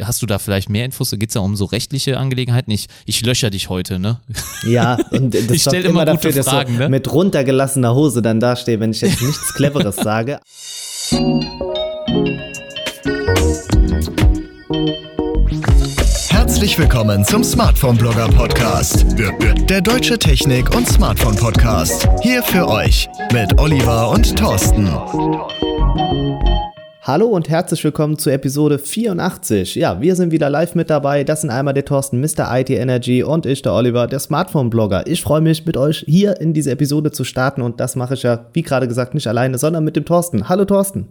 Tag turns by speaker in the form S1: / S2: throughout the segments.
S1: hast du da vielleicht mehr Infos? Geht es ja um so rechtliche Angelegenheiten? Ich, ich löcher dich heute, ne?
S2: Ja, und das
S1: ich stelle immer dafür, dass Fragen, ne?
S2: mit runtergelassener Hose dann dastehe, wenn ich jetzt nichts Cleveres sage.
S3: Herzlich willkommen zum Smartphone Blogger Podcast. Der deutsche Technik- und Smartphone Podcast. Hier für euch mit Oliver und Thorsten.
S2: Hallo und herzlich willkommen zu Episode 84. Ja, wir sind wieder live mit dabei. Das sind einmal der Thorsten, Mr. IT Energy und ich, der Oliver, der Smartphone-Blogger. Ich freue mich, mit euch hier in diese Episode zu starten und das mache ich ja, wie gerade gesagt, nicht alleine, sondern mit dem Thorsten. Hallo Thorsten.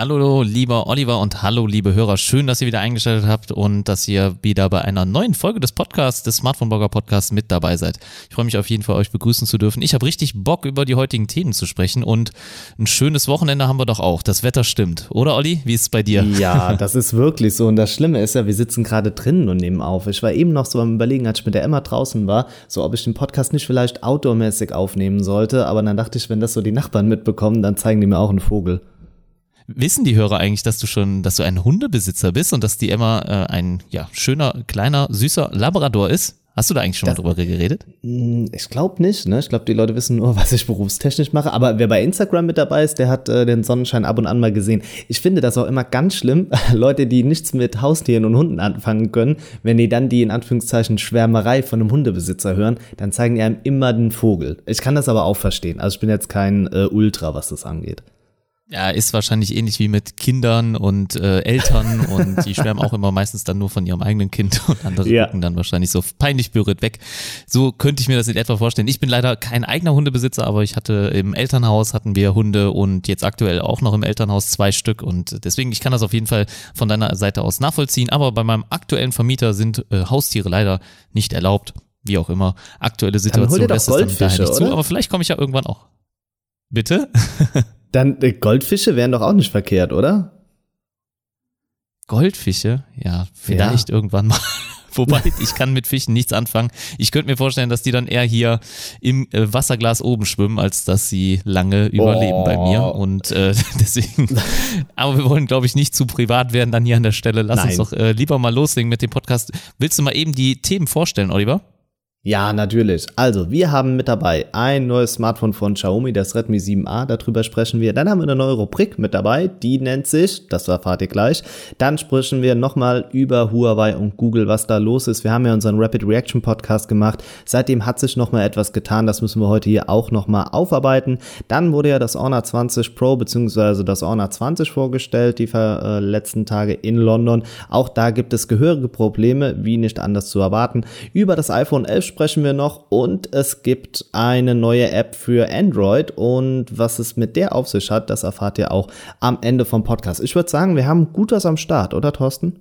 S1: Hallo, lieber Oliver und hallo, liebe Hörer. Schön, dass ihr wieder eingeschaltet habt und dass ihr wieder bei einer neuen Folge des Podcasts, des Smartphone Blogger Podcasts mit dabei seid. Ich freue mich auf jeden Fall, euch begrüßen zu dürfen. Ich habe richtig Bock, über die heutigen Themen zu sprechen und ein schönes Wochenende haben wir doch auch. Das Wetter stimmt. Oder, Olli? Wie ist es bei dir?
S2: Ja, das ist wirklich so. Und das Schlimme ist ja, wir sitzen gerade drinnen und nehmen auf. Ich war eben noch so am Überlegen, als ich mit der Emma draußen war, so ob ich den Podcast nicht vielleicht outdoormäßig aufnehmen sollte. Aber dann dachte ich, wenn das so die Nachbarn mitbekommen, dann zeigen die mir auch einen Vogel.
S1: Wissen die Hörer eigentlich, dass du schon, dass du ein Hundebesitzer bist und dass die Emma äh, ein ja, schöner, kleiner, süßer Labrador ist? Hast du da eigentlich schon das, mal drüber geredet?
S2: Hm, ich glaube nicht, ne? Ich glaube, die Leute wissen nur, was ich berufstechnisch mache. Aber wer bei Instagram mit dabei ist, der hat äh, den Sonnenschein ab und an mal gesehen. Ich finde das auch immer ganz schlimm, Leute, die nichts mit Haustieren und Hunden anfangen können, wenn die dann die in Anführungszeichen Schwärmerei von einem Hundebesitzer hören, dann zeigen die einem immer den Vogel. Ich kann das aber auch verstehen. Also ich bin jetzt kein äh, Ultra, was das angeht.
S1: Ja, ist wahrscheinlich ähnlich wie mit Kindern und äh, Eltern und die schwärmen auch immer meistens dann nur von ihrem eigenen Kind und andere ja. gucken dann wahrscheinlich so peinlich berührt weg. So könnte ich mir das in etwa vorstellen. Ich bin leider kein eigener Hundebesitzer, aber ich hatte im Elternhaus hatten wir Hunde und jetzt aktuell auch noch im Elternhaus zwei Stück und deswegen ich kann das auf jeden Fall von deiner Seite aus nachvollziehen. Aber bei meinem aktuellen Vermieter sind äh, Haustiere leider nicht erlaubt. Wie auch immer. Aktuelle Situation
S2: lässt es dann daher nicht zu,
S1: aber vielleicht komme ich ja irgendwann auch. Bitte?
S2: Dann äh, Goldfische wären doch auch nicht verkehrt, oder?
S1: Goldfische? Ja, vielleicht ja. irgendwann mal. Wobei, ich kann mit Fischen nichts anfangen. Ich könnte mir vorstellen, dass die dann eher hier im äh, Wasserglas oben schwimmen, als dass sie lange überleben oh. bei mir. Oh. Und äh, deswegen, aber wir wollen, glaube ich, nicht zu privat werden dann hier an der Stelle. Lass Nein. uns doch äh, lieber mal loslegen mit dem Podcast. Willst du mal eben die Themen vorstellen, Oliver?
S2: Ja, natürlich. Also, wir haben mit dabei ein neues Smartphone von Xiaomi, das Redmi 7a, darüber sprechen wir. Dann haben wir eine neue Rubrik mit dabei, die nennt sich, das erfahrt ihr gleich. Dann sprechen wir nochmal über Huawei und Google, was da los ist. Wir haben ja unseren Rapid Reaction Podcast gemacht. Seitdem hat sich nochmal etwas getan, das müssen wir heute hier auch nochmal aufarbeiten. Dann wurde ja das Honor 20 Pro bzw. das Honor 20 vorgestellt, die äh, letzten Tage in London. Auch da gibt es gehörige Probleme, wie nicht anders zu erwarten. Über das iPhone 11 sprechen wir noch und es gibt eine neue App für Android und was es mit der auf sich hat, das erfahrt ihr auch am Ende vom Podcast. Ich würde sagen, wir haben gut was am Start, oder Thorsten?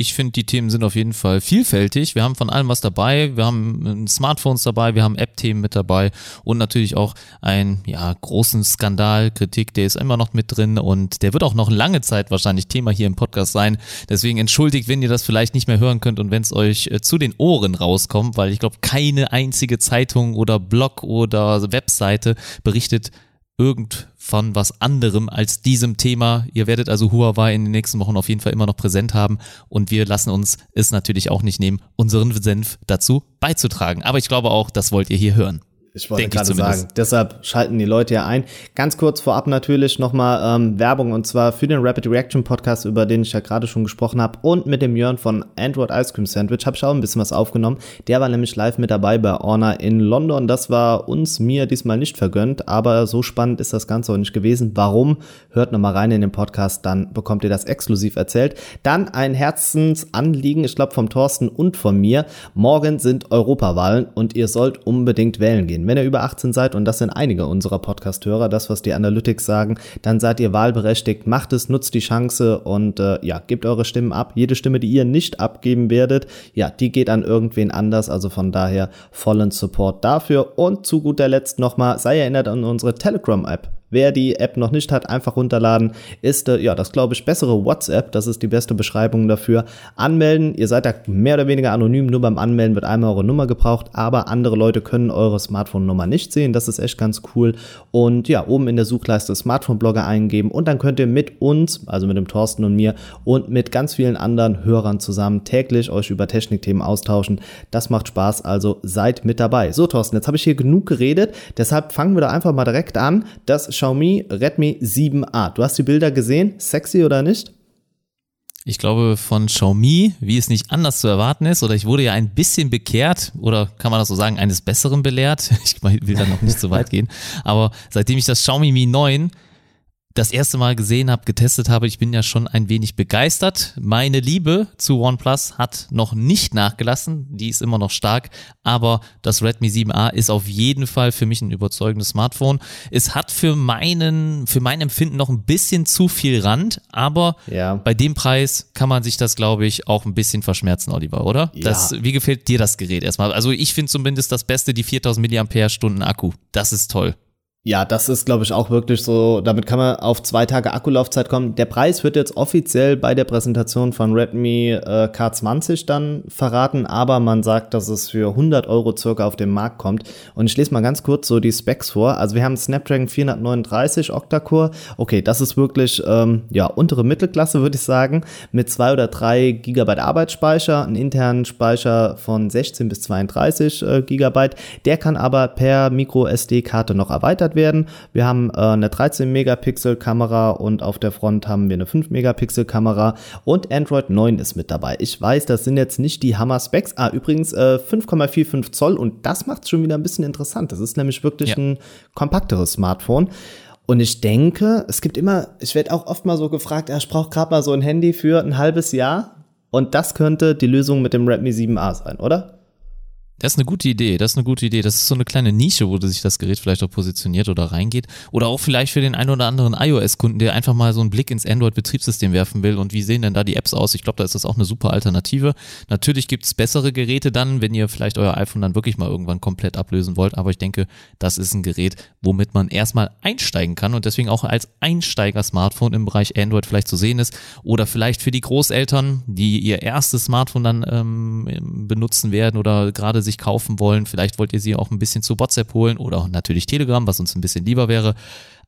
S1: Ich finde, die Themen sind auf jeden Fall vielfältig. Wir haben von allem was dabei. Wir haben äh, Smartphones dabei, wir haben App-Themen mit dabei und natürlich auch einen ja, großen Skandal, Kritik, der ist immer noch mit drin und der wird auch noch lange Zeit wahrscheinlich Thema hier im Podcast sein. Deswegen entschuldigt, wenn ihr das vielleicht nicht mehr hören könnt und wenn es euch äh, zu den Ohren rauskommt, weil ich glaube, keine einzige Zeitung oder Blog oder Webseite berichtet irgend von was anderem als diesem Thema. Ihr werdet also Huawei in den nächsten Wochen auf jeden Fall immer noch präsent haben und wir lassen uns es natürlich auch nicht nehmen, unseren Senf dazu beizutragen. Aber ich glaube auch, das wollt ihr hier hören.
S2: Ich wollte gerade sagen, deshalb schalten die Leute ja ein. Ganz kurz vorab natürlich nochmal ähm, Werbung und zwar für den Rapid Reaction Podcast, über den ich ja gerade schon gesprochen habe und mit dem Jörn von Android Ice Cream Sandwich habe ich auch ein bisschen was aufgenommen. Der war nämlich live mit dabei bei Orna in London. Das war uns, mir diesmal nicht vergönnt, aber so spannend ist das Ganze auch nicht gewesen. Warum? Hört nochmal rein in den Podcast, dann bekommt ihr das exklusiv erzählt. Dann ein Herzensanliegen, ich glaube vom Thorsten und von mir. Morgen sind Europawahlen und ihr sollt unbedingt wählen gehen. Wenn ihr über 18 seid, und das sind einige unserer Podcast-Hörer, das, was die Analytics sagen, dann seid ihr wahlberechtigt, macht es, nutzt die Chance und äh, ja, gebt eure Stimmen ab. Jede Stimme, die ihr nicht abgeben werdet, ja, die geht an irgendwen anders. Also von daher vollen Support dafür. Und zu guter Letzt nochmal, sei erinnert an unsere Telegram-App Wer die App noch nicht hat, einfach runterladen. Ist, äh, ja, das glaube ich, bessere WhatsApp. Das ist die beste Beschreibung dafür. Anmelden. Ihr seid da mehr oder weniger anonym. Nur beim Anmelden wird einmal eure Nummer gebraucht. Aber andere Leute können eure Smartphone-Nummer nicht sehen. Das ist echt ganz cool. Und ja, oben in der Suchleiste Smartphone-Blogger eingeben. Und dann könnt ihr mit uns, also mit dem Thorsten und mir und mit ganz vielen anderen Hörern zusammen täglich euch über Technikthemen austauschen. Das macht Spaß. Also seid mit dabei. So, Thorsten, jetzt habe ich hier genug geredet. Deshalb fangen wir da einfach mal direkt an. Das Xiaomi Redmi 7a. Du hast die Bilder gesehen, sexy oder nicht?
S1: Ich glaube von Xiaomi, wie es nicht anders zu erwarten ist, oder ich wurde ja ein bisschen bekehrt, oder kann man das so sagen, eines Besseren belehrt. Ich will da noch nicht so weit gehen. Aber seitdem ich das Xiaomi Mi 9 das erste Mal gesehen habe, getestet habe, ich bin ja schon ein wenig begeistert. Meine Liebe zu OnePlus hat noch nicht nachgelassen, die ist immer noch stark, aber das Redmi 7a ist auf jeden Fall für mich ein überzeugendes Smartphone. Es hat für meinen, für mein Empfinden noch ein bisschen zu viel Rand, aber ja. bei dem Preis kann man sich das, glaube ich, auch ein bisschen verschmerzen, Oliver, oder? Ja. Das, wie gefällt dir das Gerät erstmal? Also ich finde zumindest das Beste, die 4000 mAh Akku. Das ist toll.
S2: Ja, das ist, glaube ich, auch wirklich so, damit kann man auf zwei Tage Akkulaufzeit kommen. Der Preis wird jetzt offiziell bei der Präsentation von Redmi äh, K20 dann verraten, aber man sagt, dass es für 100 Euro circa auf den Markt kommt. Und ich lese mal ganz kurz so die Specs vor. Also wir haben Snapdragon 439 Octa-Core. Okay, das ist wirklich, ähm, ja, untere Mittelklasse, würde ich sagen, mit zwei oder drei Gigabyte Arbeitsspeicher, einen internen Speicher von 16 bis 32 äh, Gigabyte. Der kann aber per Micro SD-Karte noch erweitert erweitert werden. Wir haben äh, eine 13 Megapixel Kamera und auf der Front haben wir eine 5 Megapixel Kamera und Android 9 ist mit dabei. Ich weiß, das sind jetzt nicht die Hammer Specs. Ah, übrigens äh, 5,45 Zoll und das macht es schon wieder ein bisschen interessant. Das ist nämlich wirklich ja. ein kompakteres Smartphone. Und ich denke, es gibt immer, ich werde auch oft mal so gefragt, ja, ich brauche gerade mal so ein Handy für ein halbes Jahr. Und das könnte die Lösung mit dem Redmi 7a sein, oder?
S1: Das ist eine gute Idee, das ist eine gute Idee. Das ist so eine kleine Nische, wo sich das Gerät vielleicht auch positioniert oder reingeht. Oder auch vielleicht für den einen oder anderen iOS-Kunden, der einfach mal so einen Blick ins Android-Betriebssystem werfen will und wie sehen denn da die Apps aus? Ich glaube, da ist das auch eine super Alternative. Natürlich gibt es bessere Geräte dann, wenn ihr vielleicht euer iPhone dann wirklich mal irgendwann komplett ablösen wollt. Aber ich denke, das ist ein Gerät, womit man erstmal einsteigen kann und deswegen auch als Einsteiger-Smartphone im Bereich Android vielleicht zu sehen ist. Oder vielleicht für die Großeltern, die ihr erstes Smartphone dann ähm, benutzen werden oder gerade sich kaufen wollen. Vielleicht wollt ihr sie auch ein bisschen zu WhatsApp holen oder natürlich Telegram, was uns ein bisschen lieber wäre.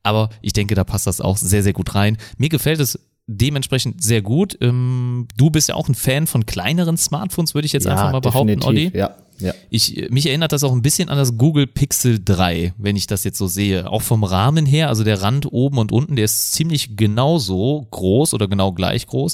S1: Aber ich denke, da passt das auch sehr, sehr gut rein. Mir gefällt es dementsprechend sehr gut. Ähm, du bist ja auch ein Fan von kleineren Smartphones, würde ich jetzt ja, einfach mal behaupten, Olli.
S2: Ja, ja.
S1: Ich, mich erinnert das auch ein bisschen an das Google Pixel 3, wenn ich das jetzt so sehe. Auch vom Rahmen her, also der Rand oben und unten, der ist ziemlich genauso groß oder genau gleich groß.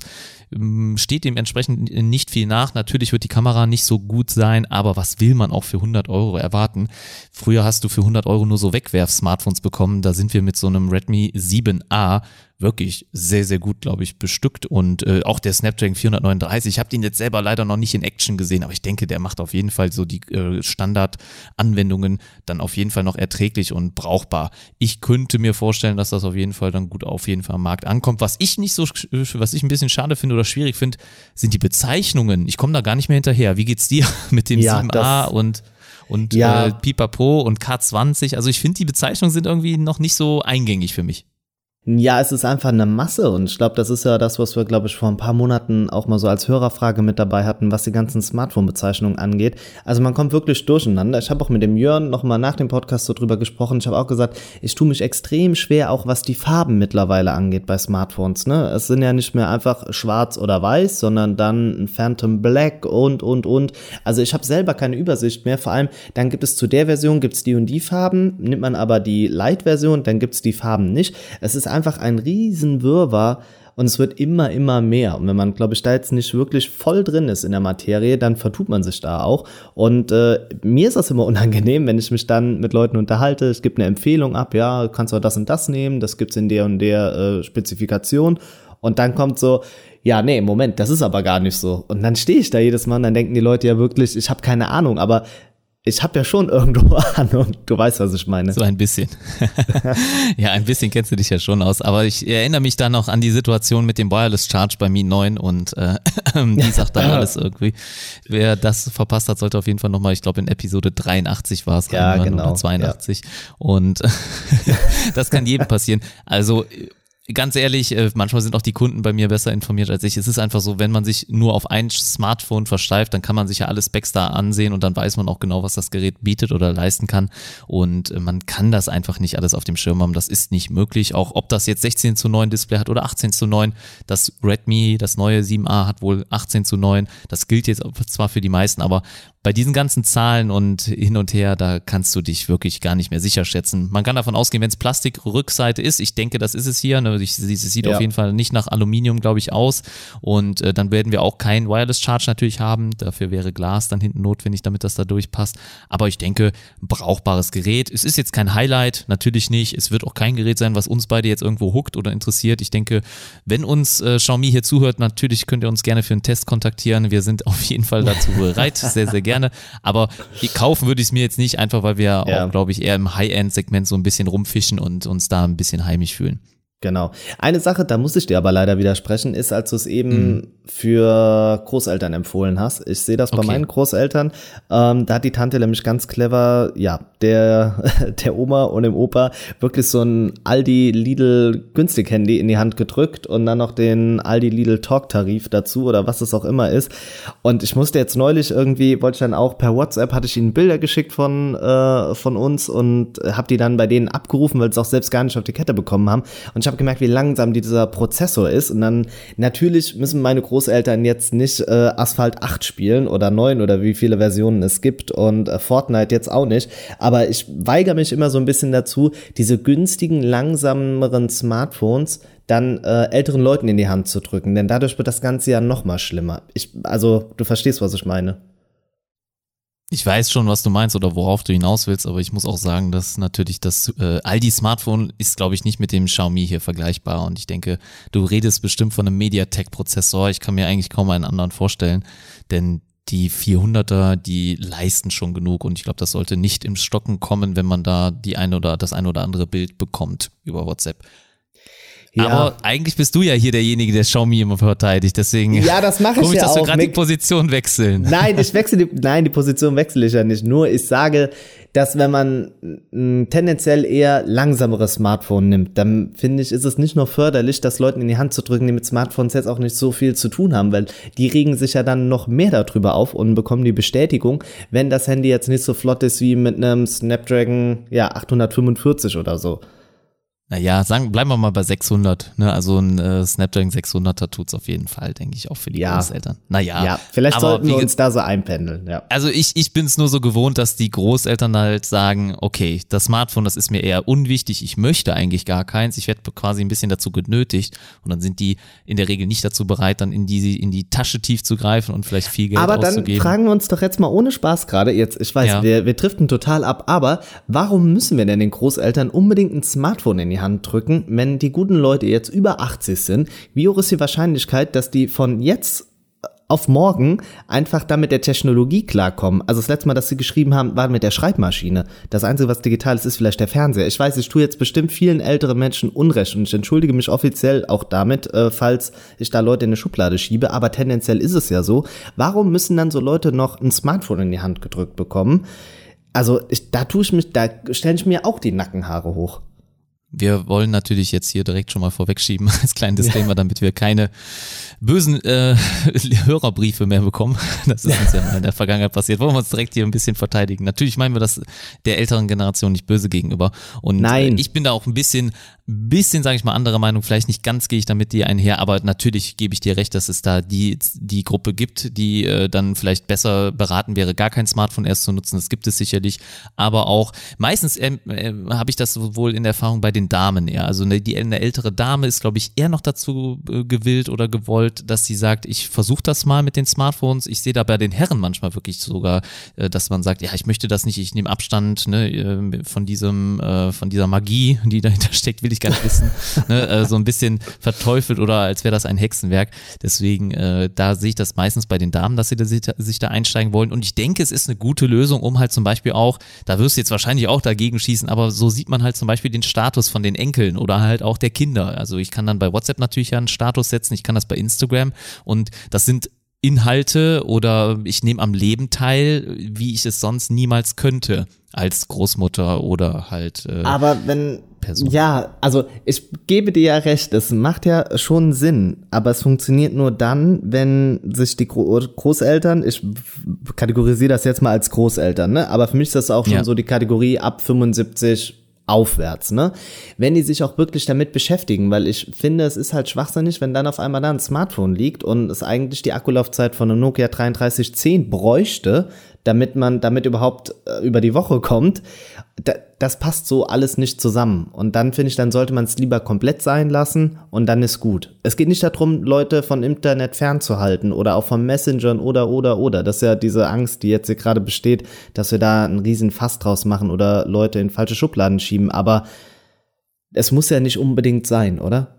S1: Ähm, steht dementsprechend nicht viel nach. Natürlich wird die Kamera nicht so gut sein, aber was will man auch für 100 Euro erwarten? Früher hast du für 100 Euro nur so Wegwerf-Smartphones bekommen. Da sind wir mit so einem Redmi 7a wirklich sehr, sehr gut, glaube ich, bestückt. Und äh, auch der Snapdragon 439, ich habe den jetzt selber leider noch nicht in Action gesehen, aber ich denke, der macht auf jeden Fall so die äh, Standardanwendungen dann auf jeden Fall noch erträglich und brauchbar. Ich könnte mir vorstellen, dass das auf jeden Fall dann gut auf jeden Fall am Markt ankommt. Was ich nicht so, was ich ein bisschen schade finde oder schwierig finde, sind die Bezeichnungen. Ich komme da gar nicht mehr hinterher. Wie geht's dir mit dem ja, 7a und und ja. äh, Pipapo und K20? Also ich finde, die Bezeichnungen sind irgendwie noch nicht so eingängig für mich.
S2: Ja, es ist einfach eine Masse und ich glaube, das ist ja das, was wir, glaube ich, vor ein paar Monaten auch mal so als Hörerfrage mit dabei hatten, was die ganzen Smartphone-Bezeichnungen angeht. Also man kommt wirklich durcheinander. Ich habe auch mit dem Jörn nochmal nach dem Podcast so drüber gesprochen. Ich habe auch gesagt, ich tue mich extrem schwer, auch was die Farben mittlerweile angeht bei Smartphones. Ne? Es sind ja nicht mehr einfach schwarz oder weiß, sondern dann Phantom Black und, und, und. Also ich habe selber keine Übersicht mehr. Vor allem, dann gibt es zu der Version, gibt's die und die Farben. Nimmt man aber die Light-Version, dann gibt's die Farben nicht. Es ist einfach ein Riesenwirrwarr und es wird immer, immer mehr. Und wenn man, glaube ich, da jetzt nicht wirklich voll drin ist in der Materie, dann vertut man sich da auch. Und äh, mir ist das immer unangenehm, wenn ich mich dann mit Leuten unterhalte. Es gibt eine Empfehlung ab, ja, kannst du das und das nehmen, das gibt's in der und der äh, Spezifikation. Und dann kommt so, ja, nee, Moment, das ist aber gar nicht so. Und dann stehe ich da jedes Mal und dann denken die Leute ja wirklich, ich habe keine Ahnung, aber ich habe ja schon irgendwo Ahnung. Du weißt, was ich meine.
S1: So ein bisschen. ja, ein bisschen kennst du dich ja schon aus. Aber ich erinnere mich dann noch an die Situation mit dem Wireless Charge bei Mi 9 und äh, die sagt dann alles irgendwie. Wer das verpasst hat, sollte auf jeden Fall nochmal, ich glaube in Episode 83 war es,
S2: ja, genau.
S1: oder 82. Ja. Und das kann jedem passieren. Also ganz ehrlich, äh, manchmal sind auch die Kunden bei mir besser informiert als ich. Es ist einfach so, wenn man sich nur auf ein Smartphone versteift, dann kann man sich ja alle Specs da ansehen und dann weiß man auch genau, was das Gerät bietet oder leisten kann. Und äh, man kann das einfach nicht alles auf dem Schirm haben. Das ist nicht möglich. Auch ob das jetzt 16 zu 9 Display hat oder 18 zu 9. Das Redmi, das neue 7a hat wohl 18 zu 9. Das gilt jetzt zwar für die meisten, aber bei diesen ganzen Zahlen und hin und her, da kannst du dich wirklich gar nicht mehr sicher schätzen. Man kann davon ausgehen, wenn es Plastikrückseite ist, ich denke, das ist es hier, ne, es sieht ja. auf jeden Fall nicht nach Aluminium, glaube ich, aus und äh, dann werden wir auch kein Wireless Charge natürlich haben, dafür wäre Glas dann hinten notwendig, damit das da durchpasst, aber ich denke, brauchbares Gerät. Es ist jetzt kein Highlight, natürlich nicht, es wird auch kein Gerät sein, was uns beide jetzt irgendwo huckt oder interessiert. Ich denke, wenn uns äh, Xiaomi hier zuhört, natürlich könnt ihr uns gerne für einen Test kontaktieren, wir sind auf jeden Fall dazu bereit, sehr, sehr gerne. Aber kaufen würde ich es mir jetzt nicht, einfach weil wir ja. auch, glaube ich, eher im High-End-Segment so ein bisschen rumfischen und uns da ein bisschen heimisch fühlen.
S2: Genau. Eine Sache, da muss ich dir aber leider widersprechen, ist, als du es eben mhm. für Großeltern empfohlen hast. Ich sehe das bei okay. meinen Großeltern. Ähm, da hat die Tante nämlich ganz clever, ja, der, der Oma und dem Opa wirklich so ein Aldi Lidl günstig Handy in die Hand gedrückt und dann noch den Aldi Lidl Talk Tarif dazu oder was es auch immer ist. Und ich musste jetzt neulich irgendwie, wollte ich dann auch per WhatsApp, hatte ich ihnen Bilder geschickt von, äh, von uns und habe die dann bei denen abgerufen, weil sie es auch selbst gar nicht auf die Kette bekommen haben. Und ich habe gemerkt, wie langsam dieser Prozessor ist. Und dann natürlich müssen meine Großeltern jetzt nicht äh, Asphalt 8 spielen oder 9 oder wie viele Versionen es gibt und äh, Fortnite jetzt auch nicht. Aber ich weigere mich immer so ein bisschen dazu, diese günstigen, langsameren Smartphones dann äh, älteren Leuten in die Hand zu drücken, denn dadurch wird das Ganze ja noch mal schlimmer. Ich, also du verstehst, was ich meine.
S1: Ich weiß schon, was du meinst oder worauf du hinaus willst, aber ich muss auch sagen, dass natürlich das äh, Aldi Smartphone ist, glaube ich, nicht mit dem Xiaomi hier vergleichbar. Und ich denke, du redest bestimmt von einem MediaTek-Prozessor. Ich kann mir eigentlich kaum einen anderen vorstellen, denn die 400er, die leisten schon genug und ich glaube, das sollte nicht im Stocken kommen, wenn man da die eine oder das eine oder andere Bild bekommt über WhatsApp. Ja. Aber eigentlich bist du ja hier derjenige, der Xiaomi immer verteidigt. Deswegen
S2: ja, das mache ich,
S1: ich
S2: ja
S1: dass
S2: auch.
S1: wir gerade die Position wechseln.
S2: Nein, ich wechsle die, nein, die Position wechsle ich ja nicht. Nur ich sage, dass wenn man ein tendenziell eher langsameres Smartphone nimmt, dann finde ich, ist es nicht nur förderlich, das Leuten in die Hand zu drücken, die mit Smartphones jetzt auch nicht so viel zu tun haben, weil die regen sich ja dann noch mehr darüber auf und bekommen die Bestätigung, wenn das Handy jetzt nicht so flott ist wie mit einem Snapdragon ja 845 oder so.
S1: Naja, sagen, bleiben wir mal bei 600. Ne? Also ein äh, Snapdragon 600er tut's auf jeden Fall, denke ich, auch für die ja. Großeltern.
S2: Naja. Ja, vielleicht sollten wir uns da so einpendeln. Ja.
S1: Also ich, ich bin es nur so gewohnt, dass die Großeltern halt sagen, okay, das Smartphone, das ist mir eher unwichtig, ich möchte eigentlich gar keins, ich werde quasi ein bisschen dazu genötigt und dann sind die in der Regel nicht dazu bereit, dann in die, in die Tasche tief zu greifen und vielleicht viel Geld
S2: aber
S1: auszugeben.
S2: Aber dann fragen wir uns doch jetzt mal ohne Spaß gerade, jetzt, ich weiß, ja. wir, wir driften total ab, aber warum müssen wir denn den Großeltern unbedingt ein Smartphone in die die Hand drücken, wenn die guten Leute jetzt über 80 sind, wie hoch ist die Wahrscheinlichkeit, dass die von jetzt auf morgen einfach da mit der Technologie klarkommen. Also das letzte Mal, dass sie geschrieben haben, war mit der Schreibmaschine. Das Einzige, was digital ist, ist vielleicht der Fernseher. Ich weiß, ich tue jetzt bestimmt vielen älteren Menschen Unrecht und ich entschuldige mich offiziell auch damit, äh, falls ich da Leute in eine Schublade schiebe, aber tendenziell ist es ja so. Warum müssen dann so Leute noch ein Smartphone in die Hand gedrückt bekommen? Also ich, da tue ich mich, da stelle ich mir auch die Nackenhaare hoch.
S1: Wir wollen natürlich jetzt hier direkt schon mal vorwegschieben als kleinen Disclaimer, damit wir keine bösen äh, Hörerbriefe mehr bekommen. Das ist uns ja mal in der Vergangenheit passiert. Wollen wir uns direkt hier ein bisschen verteidigen. Natürlich meinen wir das der älteren Generation nicht böse gegenüber. Und
S2: Nein.
S1: Äh, ich bin da auch ein bisschen bisschen, sage ich mal, anderer Meinung. Vielleicht nicht ganz gehe ich damit dir einher, aber natürlich gebe ich dir recht, dass es da die, die Gruppe gibt, die äh, dann vielleicht besser beraten wäre, gar kein Smartphone erst zu nutzen. Das gibt es sicherlich. Aber auch meistens äh, äh, habe ich das wohl in Erfahrung bei den Damen eher. Also eine, die, eine ältere Dame ist, glaube ich, eher noch dazu äh, gewillt oder gewollt, dass sie sagt, ich versuche das mal mit den Smartphones. Ich sehe da bei den Herren manchmal wirklich sogar, äh, dass man sagt, ja, ich möchte das nicht, ich nehme Abstand ne, äh, von diesem, äh, von dieser Magie, die dahinter steckt, will ich gar nicht wissen. ne, äh, so ein bisschen verteufelt oder als wäre das ein Hexenwerk. Deswegen, äh, da sehe ich das meistens bei den Damen, dass sie da, sich da einsteigen wollen. Und ich denke, es ist eine gute Lösung, um halt zum Beispiel auch, da wirst du jetzt wahrscheinlich auch dagegen schießen, aber so sieht man halt zum Beispiel den Status von den Enkeln oder halt auch der Kinder. Also ich kann dann bei WhatsApp natürlich einen Status setzen, ich kann das bei Instagram und das sind Inhalte oder ich nehme am Leben teil, wie ich es sonst niemals könnte als Großmutter oder halt.
S2: Äh, aber wenn Person. Ja, also ich gebe dir ja recht, es macht ja schon Sinn, aber es funktioniert nur dann, wenn sich die Großeltern, ich kategorisiere das jetzt mal als Großeltern, ne? Aber für mich ist das auch schon ja. so die Kategorie ab 75 aufwärts, ne? Wenn die sich auch wirklich damit beschäftigen, weil ich finde, es ist halt schwachsinnig, wenn dann auf einmal da ein Smartphone liegt und es eigentlich die Akkulaufzeit von einem Nokia 3310 bräuchte, damit man damit überhaupt äh, über die Woche kommt. Da, das passt so alles nicht zusammen. Und dann finde ich, dann sollte man es lieber komplett sein lassen und dann ist gut. Es geht nicht darum, Leute von Internet fernzuhalten oder auch von Messengern oder, oder, oder. Das ist ja diese Angst, die jetzt hier gerade besteht, dass wir da einen riesen Fass draus machen oder Leute in falsche Schubladen schieben. Aber es muss ja nicht unbedingt sein, oder?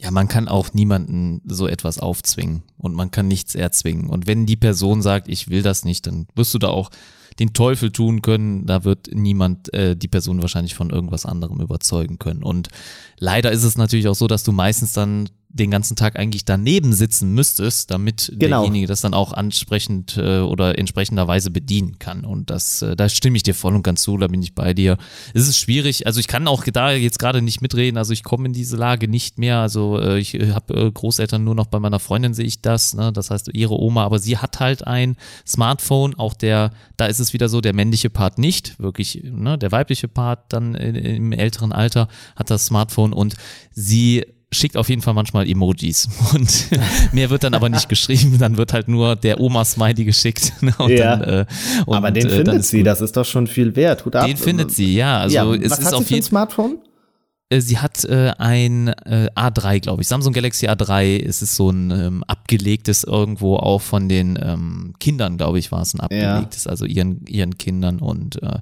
S1: Ja, man kann auch niemanden so etwas aufzwingen und man kann nichts erzwingen. Und wenn die Person sagt, ich will das nicht, dann wirst du da auch den Teufel tun können. Da wird niemand äh, die Person wahrscheinlich von irgendwas anderem überzeugen können. Und leider ist es natürlich auch so, dass du meistens dann den ganzen Tag eigentlich daneben sitzen müsstest, damit genau. derjenige das dann auch ansprechend äh, oder entsprechenderweise bedienen kann. Und das, äh, da stimme ich dir voll und ganz zu, da bin ich bei dir. Es ist schwierig, also ich kann auch da jetzt gerade nicht mitreden, also ich komme in diese Lage nicht mehr. Also äh, ich äh, habe äh, Großeltern nur noch bei meiner Freundin sehe ich das, ne? das heißt ihre Oma, aber sie hat halt ein Smartphone, auch der, da ist es wieder so, der männliche Part nicht, wirklich, ne? der weibliche Part dann im älteren Alter hat das Smartphone und sie schickt auf jeden Fall manchmal Emojis und mehr wird dann aber nicht geschrieben, dann wird halt nur der Oma-Smiley geschickt.
S2: Ne? ja. Dann, äh, und, aber den äh, findet sie, das ist doch schon viel wert.
S1: Hut ab. Den findet sie, ja. Also ja, es
S2: was
S1: ist
S2: hat
S1: auf
S2: jeden Smartphone?
S1: Äh, sie hat äh, ein äh, A3, glaube ich. Samsung Galaxy A3. Es ist so ein ähm, abgelegtes irgendwo auch von den ähm, Kindern, glaube ich, war es ein abgelegtes, ja. also ihren, ihren Kindern und äh,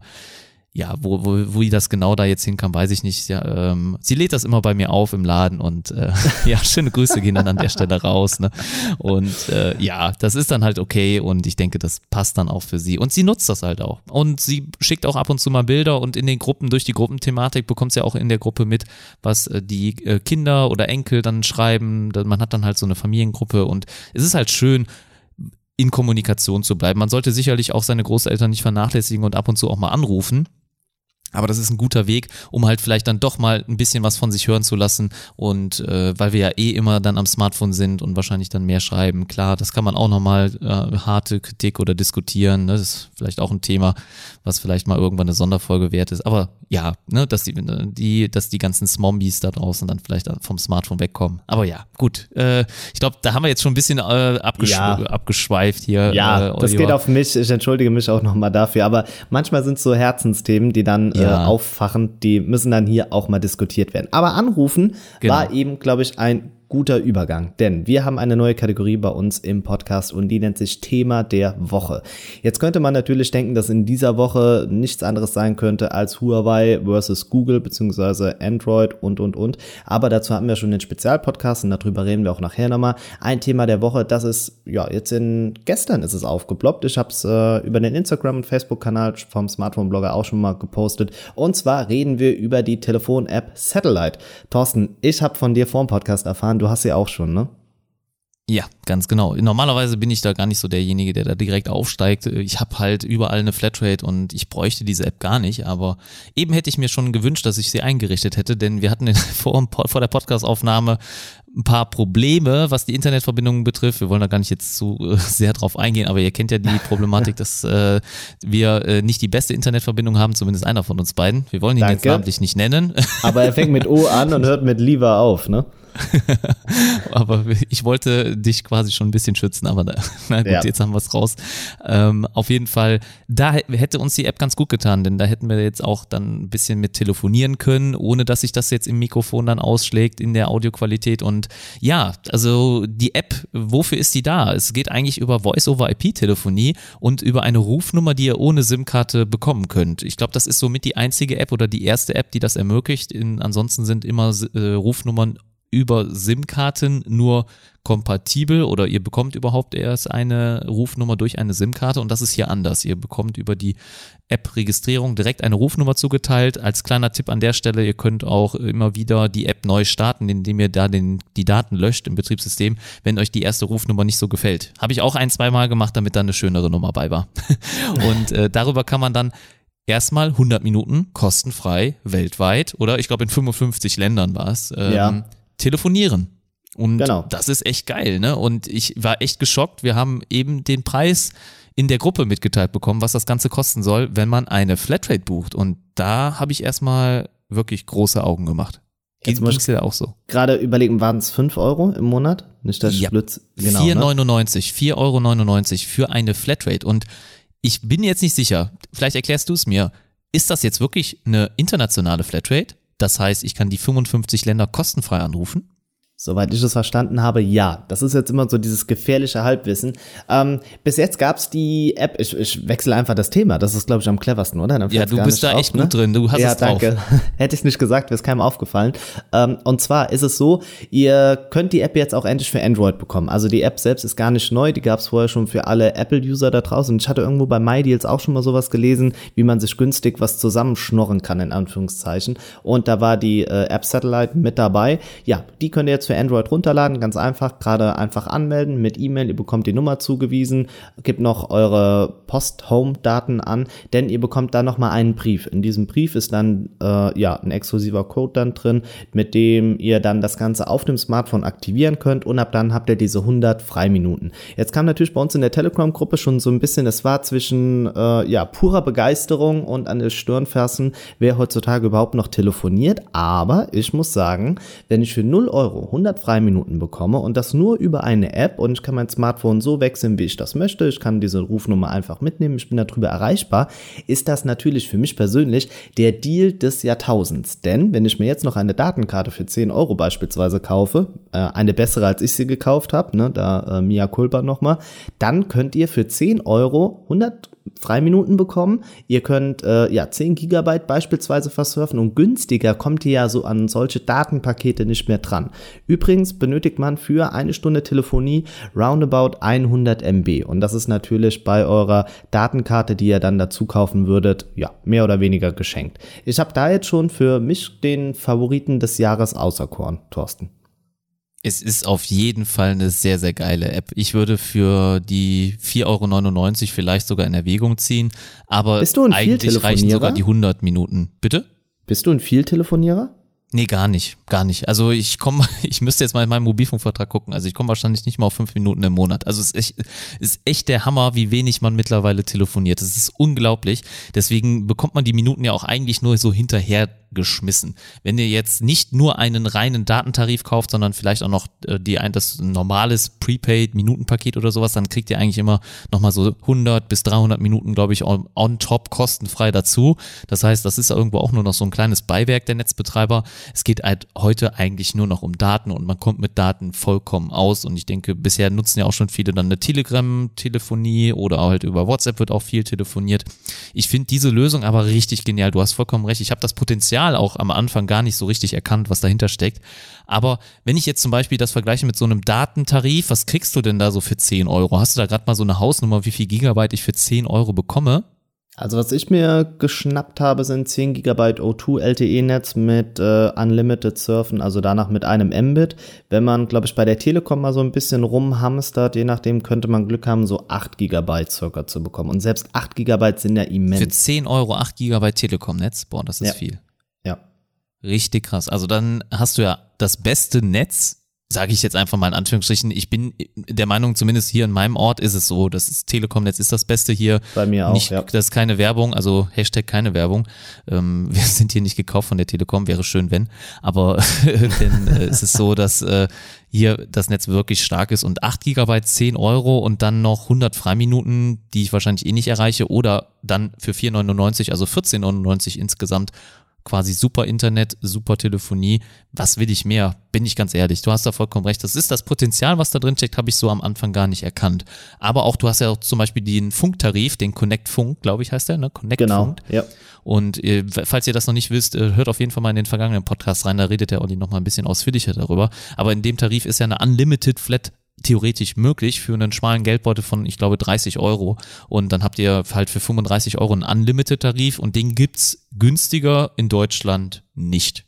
S1: ja, wo, wo, wo das genau da jetzt hinkam, weiß ich nicht. Ja, ähm, sie lädt das immer bei mir auf im Laden und äh, ja, schöne Grüße gehen dann an der Stelle raus. Ne? Und äh, ja, das ist dann halt okay und ich denke, das passt dann auch für sie. Und sie nutzt das halt auch. Und sie schickt auch ab und zu mal Bilder und in den Gruppen, durch die Gruppenthematik bekommt sie ja auch in der Gruppe mit, was äh, die äh, Kinder oder Enkel dann schreiben. Man hat dann halt so eine Familiengruppe und es ist halt schön, in Kommunikation zu bleiben. Man sollte sicherlich auch seine Großeltern nicht vernachlässigen und ab und zu auch mal anrufen. Aber das ist ein guter Weg, um halt vielleicht dann doch mal ein bisschen was von sich hören zu lassen. Und äh, weil wir ja eh immer dann am Smartphone sind und wahrscheinlich dann mehr schreiben, klar, das kann man auch nochmal äh, harte Kritik oder diskutieren. Ne? Das ist vielleicht auch ein Thema, was vielleicht mal irgendwann eine Sonderfolge wert ist. Aber ja, ne, dass die, die, dass die ganzen Smombies da draußen dann vielleicht vom Smartphone wegkommen. Aber ja, gut. Äh, ich glaube, da haben wir jetzt schon ein bisschen äh, abgesch ja. abgeschweift hier.
S2: Ja, äh, das geht auf mich. Ich entschuldige mich auch nochmal dafür. Aber manchmal sind so Herzensthemen, die dann äh, ja. auffachen, die müssen dann hier auch mal diskutiert werden. Aber anrufen genau. war eben, glaube ich, ein guter Übergang, denn wir haben eine neue Kategorie bei uns im Podcast und die nennt sich Thema der Woche. Jetzt könnte man natürlich denken, dass in dieser Woche nichts anderes sein könnte als Huawei versus Google beziehungsweise Android und und und. Aber dazu hatten wir schon den Spezialpodcast und darüber reden wir auch nachher nochmal. Ein Thema der Woche, das ist ja jetzt in gestern ist es aufgeploppt. Ich habe es äh, über den Instagram und Facebook-Kanal vom Smartphone-Blogger auch schon mal gepostet. Und zwar reden wir über die Telefon-App Satellite. Thorsten, ich habe von dir vor dem Podcast erfahren, du hast sie auch schon, ne?
S1: Ja, ganz genau. Normalerweise bin ich da gar nicht so derjenige, der da direkt aufsteigt. Ich habe halt überall eine Flatrate und ich bräuchte diese App gar nicht. Aber eben hätte ich mir schon gewünscht, dass ich sie eingerichtet hätte, denn wir hatten vor, vor der Podcast-Aufnahme ein paar Probleme, was die Internetverbindungen betrifft. Wir wollen da gar nicht jetzt zu äh, sehr drauf eingehen, aber ihr kennt ja die Problematik, dass äh, wir äh, nicht die beste Internetverbindung haben, zumindest einer von uns beiden. Wir wollen ihn Danke. jetzt namentlich nicht nennen.
S2: Aber er fängt mit O an und hört mit Lieber auf, ne?
S1: aber ich wollte dich quasi schon ein bisschen schützen, aber na, na gut, ja. jetzt haben wir es raus. Ähm, auf jeden Fall, da hätte uns die App ganz gut getan, denn da hätten wir jetzt auch dann ein bisschen mit telefonieren können, ohne dass sich das jetzt im Mikrofon dann ausschlägt in der Audioqualität. Und ja, also die App, wofür ist die da? Es geht eigentlich über Voice-over-IP-Telefonie und über eine Rufnummer, die ihr ohne SIM-Karte bekommen könnt. Ich glaube, das ist somit die einzige App oder die erste App, die das ermöglicht. In, ansonsten sind immer äh, Rufnummern über SIM-Karten nur kompatibel oder ihr bekommt überhaupt erst eine Rufnummer durch eine SIM-Karte und das ist hier anders. Ihr bekommt über die App-Registrierung direkt eine Rufnummer zugeteilt. Als kleiner Tipp an der Stelle, ihr könnt auch immer wieder die App neu starten, indem ihr da den, die Daten löscht im Betriebssystem, wenn euch die erste Rufnummer nicht so gefällt. Habe ich auch ein, zwei Mal gemacht, damit da eine schönere Nummer bei war. und äh, darüber kann man dann erstmal 100 Minuten kostenfrei weltweit oder ich glaube in 55 Ländern war es, ähm, ja. Telefonieren. Und genau. das ist echt geil, ne? Und ich war echt geschockt. Wir haben eben den Preis in der Gruppe mitgeteilt bekommen, was das Ganze kosten soll, wenn man eine Flatrate bucht. Und da habe ich erstmal wirklich große Augen gemacht.
S2: Geht es dir auch so? Gerade überlegen, waren es 5 Euro im Monat?
S1: Nicht das ja, Blitz, genau, 4,99, ne? 4,99 Euro für eine Flatrate. Und ich bin jetzt nicht sicher, vielleicht erklärst du es mir. Ist das jetzt wirklich eine internationale Flatrate? Das heißt, ich kann die 55 Länder kostenfrei anrufen?
S2: Soweit ich es verstanden habe, ja. Das ist jetzt immer so dieses gefährliche Halbwissen. Ähm, bis jetzt gab es die App, ich, ich wechsle einfach das Thema, das ist, glaube ich, am cleversten, oder?
S1: ja, du bist da auf, echt ne? gut drin, du hast ja, es drauf. danke.
S2: Hätte ich nicht gesagt, wäre es keinem aufgefallen. Ähm, und zwar ist es so, ihr könnt die App jetzt auch endlich für Android bekommen. Also die App selbst ist gar nicht neu, die gab es vorher schon für alle Apple-User da draußen. Ich hatte irgendwo bei MyDeals auch schon mal sowas gelesen, wie man sich günstig was zusammenschnorren kann, in Anführungszeichen. Und da war die äh, App Satellite mit dabei. Ja, die könnt ihr jetzt für für Android runterladen, ganz einfach, gerade einfach anmelden mit E-Mail, ihr bekommt die Nummer zugewiesen, gebt noch eure Post-Home-Daten an, denn ihr bekommt da nochmal einen Brief. In diesem Brief ist dann äh, ja ein exklusiver Code dann drin, mit dem ihr dann das Ganze auf dem Smartphone aktivieren könnt und ab dann habt ihr diese 100 Freiminuten. Jetzt kam natürlich bei uns in der Telegram-Gruppe schon so ein bisschen, es war zwischen äh, ja purer Begeisterung und an der Stirn fassen, wer heutzutage überhaupt noch telefoniert, aber ich muss sagen, wenn ich für 0 Euro 100 Freiminuten bekomme und das nur über eine App und ich kann mein Smartphone so wechseln, wie ich das möchte. Ich kann diese Rufnummer einfach mitnehmen, ich bin darüber erreichbar. Ist das natürlich für mich persönlich der Deal des Jahrtausends. Denn wenn ich mir jetzt noch eine Datenkarte für 10 Euro beispielsweise kaufe, äh, eine bessere als ich sie gekauft habe, ne, da äh, Mia Culpa nochmal, dann könnt ihr für 10 Euro 100 Freiminuten bekommen. Ihr könnt äh, ja 10 Gigabyte beispielsweise versurfen und günstiger kommt ihr ja so an solche Datenpakete nicht mehr dran. Übrigens benötigt man für eine Stunde Telefonie roundabout 100 MB und das ist natürlich bei eurer Datenkarte, die ihr dann dazu kaufen würdet, ja, mehr oder weniger geschenkt. Ich habe da jetzt schon für mich den Favoriten des Jahres auserkoren, Thorsten.
S1: Es ist auf jeden Fall eine sehr, sehr geile App. Ich würde für die 4,99 Euro vielleicht sogar in Erwägung ziehen, aber eigentlich reichen sogar die 100 Minuten. Bitte?
S2: Bist du ein Vieltelefonierer?
S1: Nee, gar nicht, gar nicht. Also ich komme, ich müsste jetzt mal in meinem Mobilfunkvertrag gucken. Also ich komme wahrscheinlich nicht mal auf fünf Minuten im Monat. Also es ist echt, ist echt der Hammer, wie wenig man mittlerweile telefoniert. Das ist unglaublich. Deswegen bekommt man die Minuten ja auch eigentlich nur so hinterher geschmissen. Wenn ihr jetzt nicht nur einen reinen Datentarif kauft, sondern vielleicht auch noch äh, die ein das normales Prepaid Minutenpaket oder sowas, dann kriegt ihr eigentlich immer noch mal so 100 bis 300 Minuten, glaube ich, on, on top kostenfrei dazu. Das heißt, das ist irgendwo auch nur noch so ein kleines Beiwerk der Netzbetreiber. Es geht halt heute eigentlich nur noch um Daten und man kommt mit Daten vollkommen aus. Und ich denke, bisher nutzen ja auch schon viele dann eine Telegram-Telefonie oder halt über WhatsApp wird auch viel telefoniert. Ich finde diese Lösung aber richtig genial. Du hast vollkommen recht. Ich habe das Potenzial auch am Anfang gar nicht so richtig erkannt, was dahinter steckt. Aber wenn ich jetzt zum Beispiel das vergleiche mit so einem Datentarif, was kriegst du denn da so für 10 Euro? Hast du da gerade mal so eine Hausnummer, wie viel Gigabyte ich für 10 Euro bekomme?
S2: Also was ich mir geschnappt habe, sind 10 GB O2 LTE-Netz mit äh, Unlimited Surfen, also danach mit einem Mbit. Wenn man, glaube ich, bei der Telekom mal so ein bisschen rumhamstert, je nachdem könnte man Glück haben, so 8 GB circa zu bekommen. Und selbst 8 GB sind ja immens.
S1: Für 10 Euro 8 GB Telekom-Netz? Boah, das ist
S2: ja.
S1: viel. Richtig krass. Also dann hast du ja das beste Netz sage ich jetzt einfach mal in Anführungsstrichen, ich bin der Meinung, zumindest hier in meinem Ort ist es so, das Telekom-Netz ist das Beste hier.
S2: Bei mir auch,
S1: nicht,
S2: ja.
S1: Das ist keine Werbung, also Hashtag keine Werbung. Ähm, wir sind hier nicht gekauft von der Telekom, wäre schön, wenn. Aber denn äh, es ist so, dass äh, hier das Netz wirklich stark ist und 8 Gigabyte 10 Euro und dann noch 100 Freiminuten, die ich wahrscheinlich eh nicht erreiche oder dann für 4,99, also 14,99 insgesamt quasi super Internet, super Telefonie. Was will ich mehr? Bin ich ganz ehrlich. Du hast da vollkommen recht. Das ist das Potenzial, was da drin steckt, habe ich so am Anfang gar nicht erkannt. Aber auch, du hast ja auch zum Beispiel den Funktarif, den Connect Funk, glaube ich, heißt der, ne? Connect
S2: Genau,
S1: Funk.
S2: ja.
S1: Und äh, falls ihr das noch nicht wisst, äh, hört auf jeden Fall mal in den vergangenen Podcast rein, da redet der Olli noch mal ein bisschen ausführlicher darüber. Aber in dem Tarif ist ja eine Unlimited Flat theoretisch möglich für einen schmalen Geldbeutel von, ich glaube, 30 Euro. Und dann habt ihr halt für 35 Euro einen Unlimited-Tarif und den gibt's günstiger in Deutschland nicht.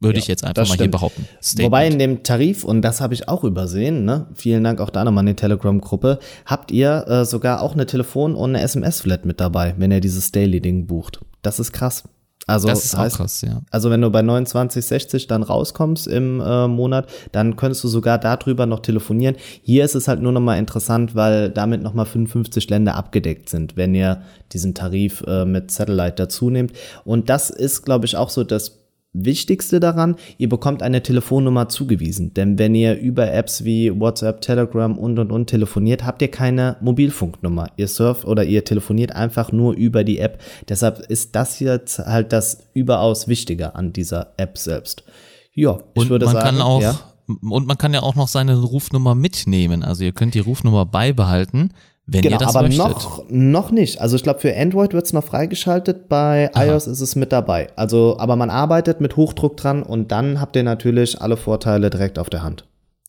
S1: Würde
S2: Ja,
S1: ich jetzt einfach mal hier
S2: stimmt.
S1: behaupten. Statement.
S2: Wobei in dem Tarif, und das habe ich auch übersehen, ne? vielen Dank auch da nochmal an die Telegram-Gruppe, habt ihr äh, sogar auch eine Telefon- und eine SMS-Flat mit dabei, wenn ihr dieses Daily-Ding bucht. Das ist krass. Also
S1: das ist
S2: heißt,
S1: krass, ja.
S2: Also wenn du bei 29,60 dann rauskommst im äh, Monat, dann könntest du sogar darüber noch telefonieren. Hier ist es halt nur nochmal interessant, weil damit nochmal 55 Länder abgedeckt sind, wenn ihr diesen Tarif äh, mit Satellite dazu nehmt. Und das ist, glaube ich, auch so das Wichtigste daran, ihr bekommt eine Telefonnummer zugewiesen. Denn wenn ihr über Apps wie WhatsApp, Telegram und und und telefoniert, habt ihr keine Mobilfunknummer. Ihr surft oder ihr telefoniert einfach nur über die App. Deshalb ist das jetzt halt das überaus Wichtige an dieser App selbst. Ja, ich
S1: Und
S2: würde
S1: man
S2: sagen,
S1: kann auch,
S2: ja,
S1: und man kann ja auch noch seine Rufnummer mitnehmen. Also ihr könnt die Rufnummer beibehalten, wenn
S2: genau,
S1: ihr das
S2: aber
S1: möchtet.
S2: noch, noch nicht. Also ich glaube, für Android wird es noch freigeschaltet, bei iOS ist es mit dabei. Also, aber man arbeitet mit Hochdruck dran und dann habt ihr natürlich alle Vorteile direkt auf der Hand.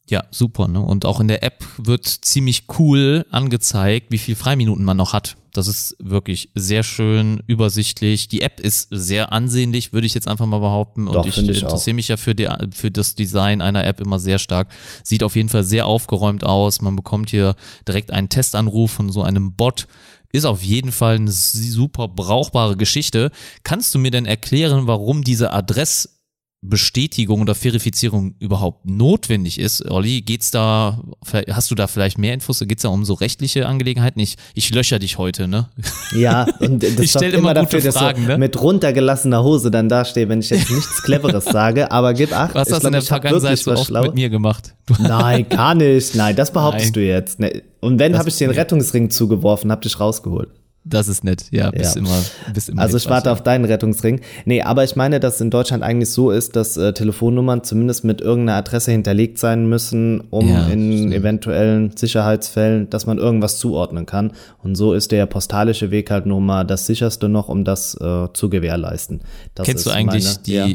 S1: Ja, super. Ne? Und auch in der App wird ziemlich cool angezeigt, wie viel Freiminuten man noch hat. Das ist wirklich sehr schön übersichtlich. Die App ist sehr ansehnlich, würde ich jetzt einfach mal behaupten. Und
S2: Doch,
S1: ich
S2: ich
S1: interessiere mich ja für, die, für das Design einer App immer sehr stark. Sieht auf jeden Fall sehr aufgeräumt aus. Man bekommt hier direkt einen Testanruf von so einem Bot. Ist auf jeden Fall eine super brauchbare Geschichte. Kannst du mir denn erklären, warum diese Adress Bestätigung oder Verifizierung überhaupt notwendig ist. Olli, geht's da, hast du da vielleicht mehr Infos? Geht's da um so rechtliche Angelegenheiten? Ich, ich löcher dich heute, ne?
S2: Ja, und das
S1: Ich stell
S2: sorgt
S1: immer
S2: dafür,
S1: gute
S2: dass
S1: Fragen,
S2: du
S1: ne?
S2: mit runtergelassener Hose dann dastehe, wenn ich jetzt nichts Cleveres sage, aber gib acht.
S1: Was
S2: ich
S1: hast du
S2: glaub,
S1: in der Vergangenheit so oft
S2: Schlaues.
S1: mit mir gemacht?
S2: Nein, gar nicht. Nein, das behauptest
S1: Nein.
S2: du jetzt. Ne, Und wenn, habe ich den
S1: nee.
S2: Rettungsring zugeworfen, hab dich rausgeholt.
S1: Das ist nett, ja, bist
S2: Ja.
S1: immer, bist immer
S2: Also ich warte auf deinen Rettungsring. Nee, aber ich meine, dass in Deutschland eigentlich so ist, dass äh, Telefonnummern zumindest mit irgendeiner Adresse hinterlegt sein müssen, um
S1: Ja,
S2: in eventuellen Sicherheitsfällen, dass man irgendwas zuordnen kann. Und so ist der postalische Weg halt nun mal das sicherste noch, um das äh, zu gewährleisten. Das
S1: Kennst du eigentlich
S2: meine,
S1: die
S2: ja.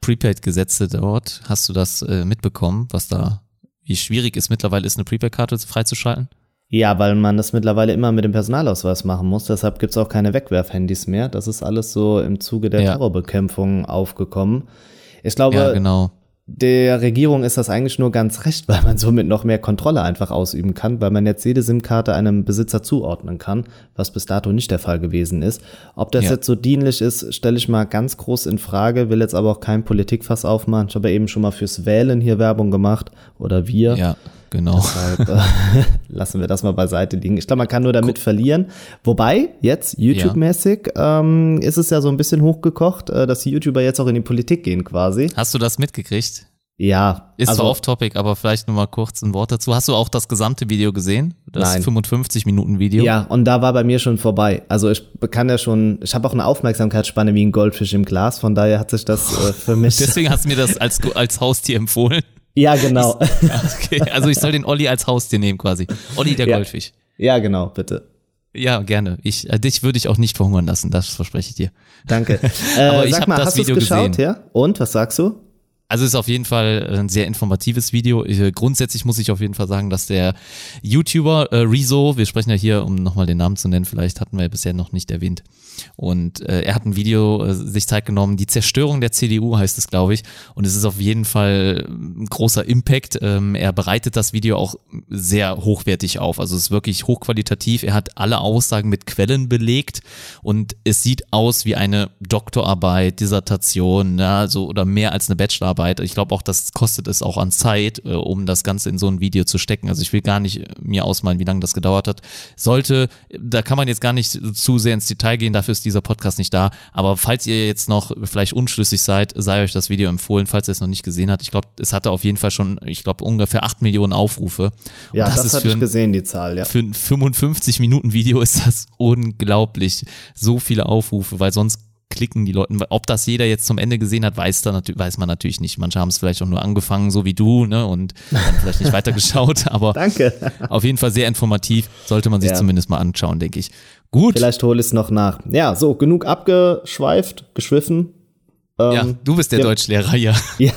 S1: Prepaid-Gesetze dort? Hast du das äh, mitbekommen, was da, wie schwierig es mittlerweile ist, eine Prepaid-Karte freizuschalten?
S2: Ja, weil man das mittlerweile immer mit dem Personalausweis machen muss. Deshalb gibt's auch keine Wegwerfhandys mehr. Das ist alles so im Zuge der
S1: Ja.
S2: Terrorbekämpfung aufgekommen. Ich glaube,
S1: Ja, genau.
S2: der Regierung ist das eigentlich nur ganz recht, weil man somit noch mehr Kontrolle einfach ausüben kann, weil man jetzt jede SIM-Karte einem Besitzer zuordnen kann, was bis dato nicht der Fall gewesen ist. Ob das
S1: Ja.
S2: jetzt so dienlich ist, stelle ich mal ganz groß in Frage, will jetzt aber auch kein Politikfass aufmachen. Ich habe ja eben schon mal fürs Wählen hier Werbung gemacht oder wir.
S1: Ja, genau.
S2: Deshalb äh, lassen wir das mal beiseite liegen. Ich glaube, man kann nur damit verlieren. Wobei, jetzt YouTube-mäßig ähm, ist es ja so ein bisschen hochgekocht, äh, dass die YouTuber jetzt auch in die Politik gehen quasi.
S1: Hast du das mitgekriegt?
S2: Ja,
S1: Ist
S2: also,
S1: zwar off-topic, aber vielleicht nur mal kurz ein Wort dazu. Hast du auch das gesamte Video gesehen? Das
S2: Nein.
S1: 55 Minuten Video?
S2: Ja, und da war bei mir schon vorbei. Also ich kann ja schon, ich habe auch eine Aufmerksamkeitsspanne wie ein Goldfisch im Glas, von daher hat sich das äh, für mich.
S1: Deswegen hast du mir das als, als Haustier empfohlen.
S2: Ja, genau.
S1: Okay. Also ich soll den Olli als Haustier nehmen quasi. Olli der
S2: Ja.
S1: Goldfisch.
S2: ja, genau, bitte.
S1: Ja, gerne. Ich, äh, dich würde ich auch nicht verhungern lassen, das verspreche ich dir.
S2: Danke. Äh,
S1: Aber ich
S2: sag
S1: hab
S2: mal,
S1: das Video
S2: geschaut,
S1: gesehen.
S2: ja? Und was sagst du?
S1: Also es ist auf jeden Fall ein sehr informatives Video. Ich, grundsätzlich muss ich auf jeden Fall sagen, dass der YouTuber äh, Rezo, wir sprechen ja hier, um nochmal den Namen zu nennen, vielleicht hatten wir ja bisher noch nicht erwähnt. Und äh, er hat ein Video äh, sich Zeit genommen, die Zerstörung der CDU heißt es, glaube ich. Und es ist auf jeden Fall ein großer Impact. Ähm, er bereitet das Video auch sehr hochwertig auf. Also es ist wirklich hochqualitativ. Er hat alle Aussagen mit Quellen belegt und es sieht aus wie eine Doktorarbeit, Dissertation, ja, so oder mehr als eine Bachelorarbeit. Arbeit. Ich glaube auch, das kostet es auch an Zeit, äh, um das Ganze in so ein Video zu stecken. Also ich will gar nicht mir ausmalen, wie lange das gedauert hat. Sollte, da kann man jetzt gar nicht zu sehr ins Detail gehen, dafür ist dieser Podcast nicht da. Aber falls ihr jetzt noch vielleicht unschlüssig seid, sei euch das Video empfohlen, falls ihr es noch nicht gesehen habt. Ich glaube, es hatte auf jeden Fall schon, ich glaube, ungefähr acht Millionen Aufrufe.
S2: Ja, das, das hatte ich gesehen, die Zahl, ja.
S1: Für ein 55 Minuten Video ist das unglaublich. So viele Aufrufe, weil sonst klicken die Leute. Ob das jeder jetzt zum Ende gesehen hat, weiß, da, weiß man natürlich nicht. Manche haben es vielleicht auch nur angefangen, so wie du, ne, und dann vielleicht nicht weitergeschaut, aber
S2: Danke.
S1: auf jeden Fall sehr informativ, sollte man sich ja. zumindest mal anschauen, denke ich. Gut.
S2: Vielleicht hole ich es noch nach. Ja, so, genug abgeschweift, geschwiffen.
S1: Ja, ähm, du bist der ja, Deutschlehrer hier.
S2: Ja,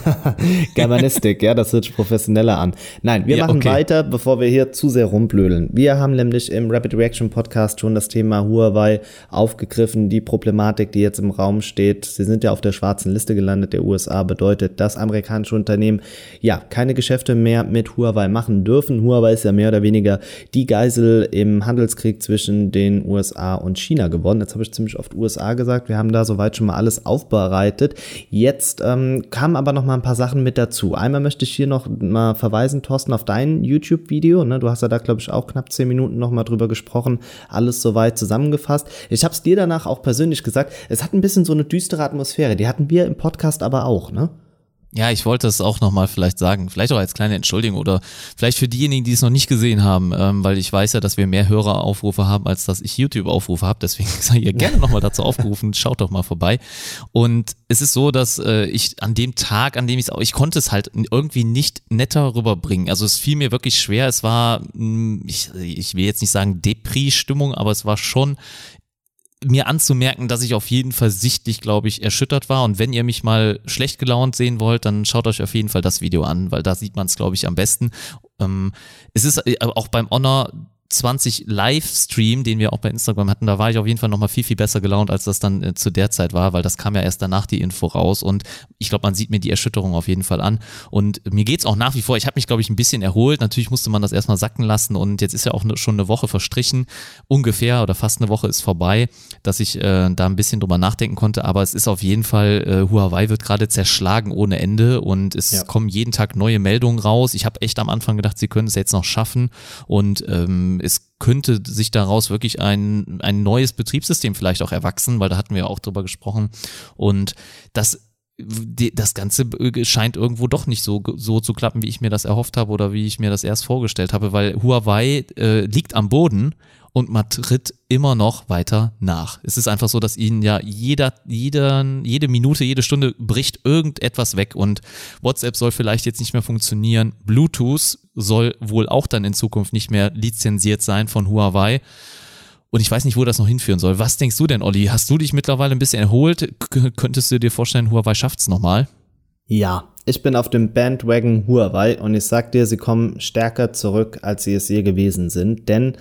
S2: Germanistik, ja, das hört sich professioneller an. Nein, wir ja, machen okay. weiter, bevor wir hier zu sehr rumblödeln. Wir haben nämlich im Rapid Reaction Podcast schon das Thema Huawei aufgegriffen, die Problematik, die jetzt im Raum steht. Sie sind ja auf der schwarzen Liste gelandet der USA, bedeutet, dass amerikanische Unternehmen ja keine Geschäfte mehr mit Huawei machen dürfen. Huawei ist ja mehr oder weniger die Geisel im Handelskrieg zwischen den USA und China geworden. Jetzt habe ich ziemlich oft USA gesagt. Wir haben da soweit schon mal alles aufbereitet. Jetzt ähm, kamen aber noch mal ein paar Sachen mit dazu. Einmal möchte ich hier noch mal verweisen, Thorsten, auf dein YouTube-Video. Ne? Du hast ja da, glaube ich, auch knapp zehn Minuten noch mal drüber gesprochen. Alles soweit zusammengefasst. Ich habe es dir danach auch persönlich gesagt. Es hat ein bisschen so eine düstere Atmosphäre. Die hatten wir im Podcast aber auch, ne?
S1: Ja, ich wollte es auch nochmal vielleicht sagen, vielleicht auch als kleine Entschuldigung oder vielleicht für diejenigen, die es noch nicht gesehen haben, ähm, weil ich weiß ja, dass wir mehr Höreraufrufe haben, als dass ich YouTube-Aufrufe habe. Deswegen sei ihr gerne nochmal dazu aufgerufen, schaut doch mal vorbei. Und es ist so, dass äh, ich an dem Tag, an dem ich es auch, ich konnte es halt irgendwie nicht netter rüberbringen. Also es fiel mir wirklich schwer. Es war, mm, ich, ich will jetzt nicht sagen Depri-Stimmung, aber es war schon mir anzumerken, dass ich auf jeden Fall sichtlich, glaube ich, erschüttert war. Und wenn ihr mich mal schlecht gelaunt sehen wollt, dann schaut euch auf jeden Fall das Video an, weil da sieht man es, glaube ich, am besten. Ähm, es ist äh, auch beim Honor 20 Livestream, den wir auch bei Instagram hatten, da war ich auf jeden Fall nochmal viel, viel besser gelaunt, als das dann äh, zu der Zeit war, weil das kam ja erst danach die Info raus. Und ich glaube, man sieht mir die Erschütterung auf jeden Fall an. Und mir geht's auch nach wie vor, ich habe mich, glaube ich, ein bisschen erholt, natürlich musste man das erstmal sacken lassen. Und jetzt ist ja auch ne, schon eine Woche verstrichen, ungefähr oder fast eine Woche ist vorbei, dass ich äh, da ein bisschen drüber nachdenken konnte, aber es ist auf jeden Fall, äh, Huawei wird gerade zerschlagen ohne Ende. Und es ja. kommen jeden Tag neue Meldungen raus. Ich habe echt am Anfang gedacht, sie können es jetzt noch schaffen. Und ähm, es könnte sich daraus wirklich ein, ein neues Betriebssystem vielleicht auch erwachsen, weil da hatten wir auch drüber gesprochen. Und das das Ganze scheint irgendwo doch nicht so, so zu klappen, wie ich mir das erhofft habe oder wie ich mir das erst vorgestellt habe, weil Huawei äh, liegt am Boden und man tritt immer noch weiter nach. Es ist einfach so, dass ihnen ja jeder, jeder, jede Minute, jede Stunde bricht irgendetwas weg und WhatsApp soll vielleicht jetzt nicht mehr funktionieren. Bluetooth soll wohl auch dann in Zukunft nicht mehr lizenziert sein von Huawei. Und ich weiß nicht, wo das noch hinführen soll. Was denkst du denn, Olli? Hast du dich mittlerweile ein bisschen erholt? K könntest du dir vorstellen, Huawei schafft's nochmal?
S2: Ja, ich bin auf dem Bandwagon Huawei und ich sag dir, sie kommen stärker zurück, als sie es je gewesen sind, denn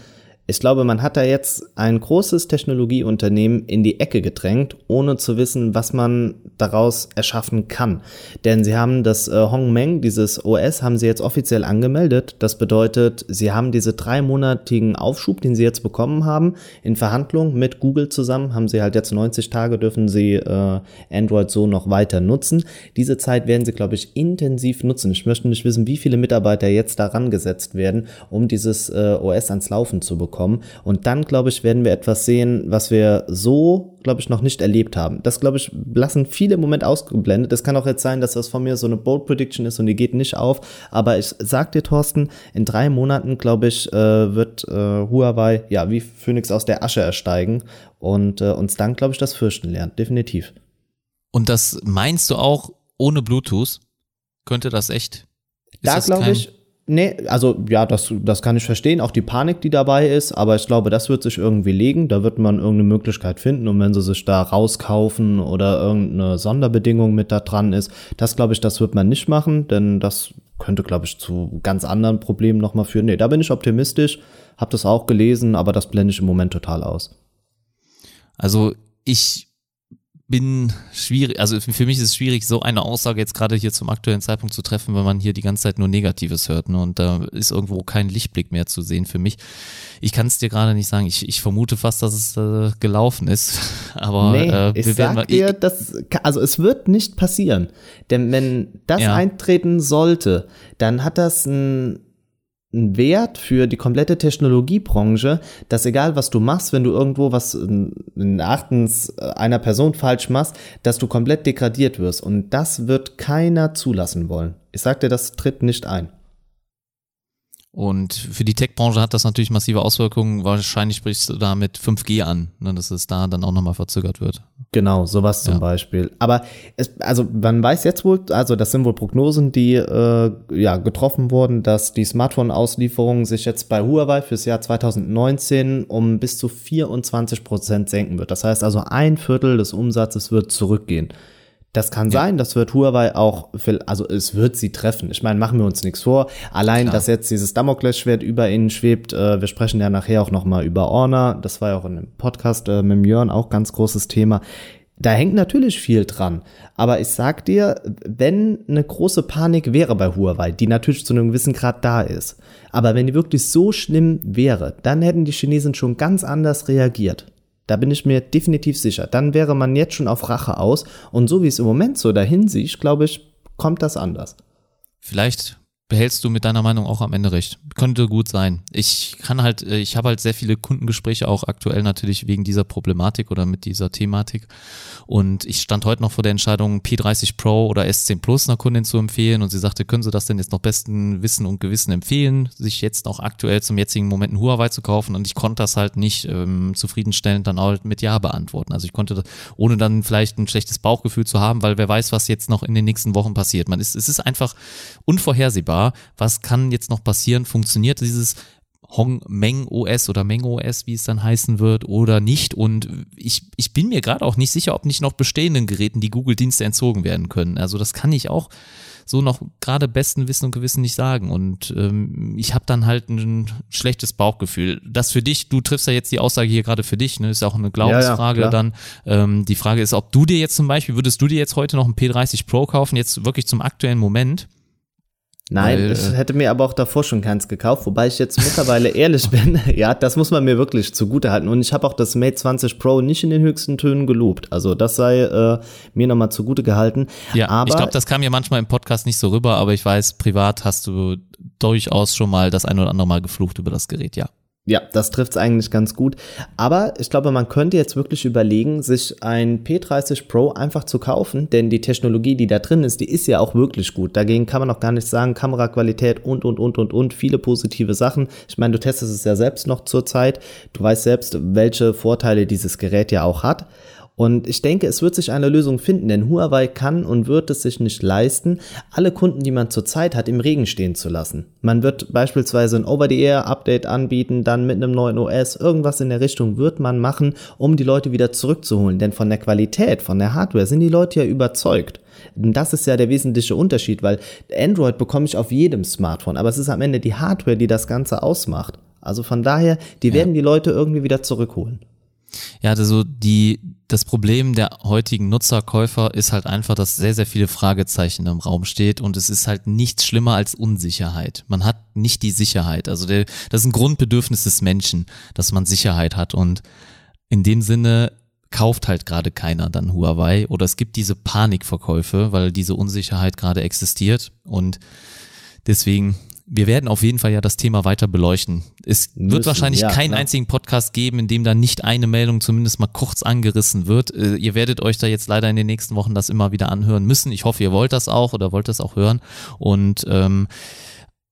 S2: ich glaube, man hat da jetzt ein großes Technologieunternehmen in die Ecke gedrängt, ohne zu wissen, was man daraus erschaffen kann. Denn sie haben das äh, Hongmeng, dieses OS, haben sie jetzt offiziell angemeldet. Das bedeutet, sie haben diese dreimonatigen Aufschub, den sie jetzt bekommen haben, in Verhandlung mit Google zusammen, haben sie halt jetzt 90 Tage, dürfen sie äh, Android so noch weiter nutzen. Diese Zeit werden sie, glaube ich, intensiv nutzen. Ich möchte nicht wissen, wie viele Mitarbeiter jetzt daran gesetzt werden, um dieses äh, OS ans Laufen zu bekommen bekommen. Und dann, glaube ich, werden wir etwas sehen, was wir so, glaube ich, noch nicht erlebt haben. Das, glaube ich, lassen viele im Moment ausgeblendet. Es kann auch jetzt sein, dass das von mir so eine Bold Prediction ist und die geht nicht auf. Aber ich sag dir, Thorsten, in drei Monaten, glaube ich, äh, wird äh, Huawei, ja, wie Phoenix aus der Asche ersteigen und äh, uns dann, glaube ich, das fürchten lernt. Definitiv.
S1: Und das meinst du auch ohne Bluetooth? Könnte das echt?
S2: da glaube ich, Nee, also ja, das, das kann ich verstehen, auch die Panik, die dabei ist, aber ich glaube, das wird sich irgendwie legen, da wird man irgendeine Möglichkeit finden und wenn sie sich da rauskaufen oder irgendeine Sonderbedingung mit da dran ist, das glaube ich, das wird man nicht machen, denn das könnte, glaube ich, zu ganz anderen Problemen nochmal führen. Nee, da bin ich optimistisch, habe das auch gelesen, aber das blende ich im Moment total aus.
S1: Also ich bin schwierig, also für mich ist es schwierig, so eine Aussage jetzt gerade hier zum aktuellen Zeitpunkt zu treffen, wenn man hier die ganze Zeit nur Negatives hört. Ne? Und da ist irgendwo kein Lichtblick mehr zu sehen für mich. Ich kann es dir gerade nicht sagen. Ich, ich vermute fast, dass es äh, gelaufen ist. Aber
S2: nee,
S1: äh,
S2: ich sag mal, dir, das, also es wird nicht passieren. Denn wenn das ja. eintreten sollte, dann hat das ein ein Wert für die komplette Technologiebranche, dass egal was du machst, wenn du irgendwo was Erachtens einer Person falsch machst, dass du komplett degradiert wirst. Und das wird keiner zulassen wollen. Ich sag dir, das tritt nicht ein.
S1: Und für die Tech-Branche hat das natürlich massive Auswirkungen. Wahrscheinlich sprichst du da mit 5G an, ne, dass es da dann auch nochmal verzögert wird.
S2: Genau, sowas zum ja. Beispiel. Aber es, also man weiß jetzt wohl, also das sind wohl Prognosen, die äh, ja getroffen wurden, dass die Smartphone-Auslieferung sich jetzt bei Huawei fürs Jahr 2019 um bis zu 24 Prozent senken wird. Das heißt also ein Viertel des Umsatzes wird zurückgehen. Das kann ja. sein, das wird Huawei auch, also es wird sie treffen. Ich meine, machen wir uns nichts vor. Allein, Klar. dass jetzt dieses Damoklesschwert über ihnen schwebt, äh, wir sprechen ja nachher auch nochmal über Honor, das war ja auch in dem Podcast äh, mit Jörn auch ganz großes Thema. Da hängt natürlich viel dran. Aber ich sag dir, wenn eine große Panik wäre bei Huawei, die natürlich zu einem gewissen Grad da ist, aber wenn die wirklich so schlimm wäre, dann hätten die Chinesen schon ganz anders reagiert. Da bin ich mir definitiv sicher. Dann wäre man jetzt schon auf Rache aus. Und so wie es im Moment so dahin sieht, glaube ich, kommt das anders.
S1: Vielleicht behältst du mit deiner Meinung auch am Ende recht. Könnte gut sein. Ich kann halt, äh, ich habe halt sehr viele Kundengespräche auch aktuell natürlich wegen dieser Problematik oder mit dieser Thematik. Und ich stand heute noch vor der Entscheidung, P30 Pro oder S10 Plus einer Kundin zu empfehlen. Und sie sagte, können Sie das denn jetzt noch besten Wissen und Gewissen empfehlen, sich jetzt noch aktuell zum jetzigen Moment ein Huawei zu kaufen? Und ich konnte das halt nicht ähm, zufriedenstellend dann auch mit Ja beantworten. Also ich konnte, das, ohne dann vielleicht ein schlechtes Bauchgefühl zu haben, weil wer weiß, was jetzt noch in den nächsten Wochen passiert. Man ist, es ist einfach unvorhersehbar war, was kann jetzt noch passieren? Funktioniert dieses Hong Meng OS oder Meng OS, wie es dann heißen wird, oder nicht. Und ich, ich bin mir gerade auch nicht sicher, ob nicht noch bestehenden Geräten die Google-Dienste entzogen werden können. Also das kann ich auch so noch gerade besten Wissen und Gewissen nicht sagen. Und ähm, ich habe dann halt ein schlechtes Bauchgefühl. Das für dich, du triffst ja jetzt die Aussage hier gerade für dich, ne? Ist auch eine Glaubensfrage ja, ja, dann. Ähm, die Frage ist, ob du dir jetzt zum Beispiel, würdest du dir jetzt heute noch ein P30 Pro kaufen, jetzt wirklich zum aktuellen Moment?
S2: Nein, Weil, ich äh, hätte mir aber auch davor schon keins gekauft, wobei ich jetzt mittlerweile ehrlich bin. Ja, das muss man mir wirklich zugute halten. Und ich habe auch das Mate 20 Pro nicht in den höchsten Tönen gelobt. Also das sei äh, mir nochmal zugute gehalten.
S1: Ja, aber, ich glaube, das kam ja manchmal im Podcast nicht so rüber, aber ich weiß, privat hast du durchaus schon mal das ein oder andere Mal geflucht über das Gerät, ja.
S2: Ja, das trifft's eigentlich ganz gut. Aber ich glaube, man könnte jetzt wirklich überlegen, sich ein P30 Pro einfach zu kaufen, denn die Technologie, die da drin ist, die ist ja auch wirklich gut. Dagegen kann man auch gar nicht sagen, Kameraqualität und, und, und, und, und, viele positive Sachen. Ich meine, du testest es ja selbst noch zur Zeit. Du weißt selbst, welche Vorteile dieses Gerät ja auch hat. Und ich denke, es wird sich eine Lösung finden, denn Huawei kann und wird es sich nicht leisten, alle Kunden, die man zurzeit hat, im Regen stehen zu lassen. Man wird beispielsweise ein Over-the-Air-Update anbieten, dann mit einem neuen OS, irgendwas in der Richtung wird man machen, um die Leute wieder zurückzuholen. Denn von der Qualität, von der Hardware sind die Leute ja überzeugt. Das ist ja der wesentliche Unterschied, weil Android bekomme ich auf jedem Smartphone, aber es ist am Ende die Hardware, die das Ganze ausmacht. Also von daher, die ja. werden die Leute irgendwie wieder zurückholen.
S1: Ja, also die, das Problem der heutigen Nutzerkäufer ist halt einfach, dass sehr, sehr viele Fragezeichen im Raum steht und es ist halt nichts schlimmer als Unsicherheit. Man hat nicht die Sicherheit. Also der, das ist ein Grundbedürfnis des Menschen, dass man Sicherheit hat und in dem Sinne kauft halt gerade keiner dann Huawei oder es gibt diese Panikverkäufe, weil diese Unsicherheit gerade existiert und deswegen wir werden auf jeden Fall ja das Thema weiter beleuchten. Es Müssen, wird wahrscheinlich ja, keinen klar. einzigen Podcast geben, in dem da nicht eine Meldung zumindest mal kurz angerissen wird. Äh, ihr werdet euch da jetzt leider in den nächsten Wochen das immer wieder anhören müssen. Ich hoffe, ihr wollt das auch oder wollt das auch hören. Und ähm,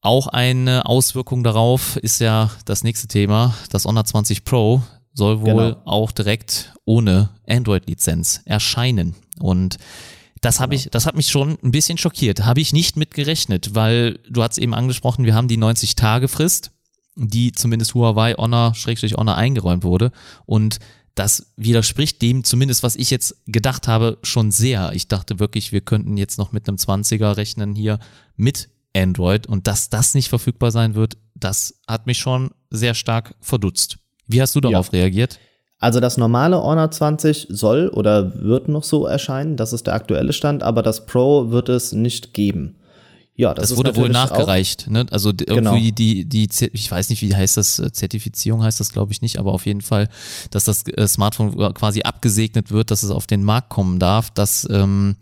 S1: auch eine Auswirkung darauf ist ja das nächste Thema. Das Honor 20 Pro soll wohl genau. auch direkt ohne Android-Lizenz erscheinen. Und das habe ich, das hat mich schon ein bisschen schockiert. Habe ich nicht mit gerechnet, weil du hast eben angesprochen, wir haben die 90 Tage Frist, die zumindest Huawei Honor Schrägstrich Honor eingeräumt wurde und das widerspricht dem zumindest, was ich jetzt gedacht habe, schon sehr. Ich dachte wirklich, wir könnten jetzt noch mit einem 20er rechnen hier mit Android und dass das nicht verfügbar sein wird, das hat mich schon sehr stark verdutzt. Wie hast du darauf ja. reagiert?
S2: Also das normale Honor 20 soll oder wird noch so erscheinen, das ist der aktuelle Stand, aber das Pro wird es nicht geben.
S1: Ja, das, das wurde wohl nachgereicht. Ne? Also irgendwie genau. die, die, ich weiß nicht, wie heißt das, Zertifizierung heißt das, glaube ich nicht, aber auf jeden Fall, dass das äh, Smartphone quasi abgesegnet wird, dass es auf den Markt kommen darf. Das ähm,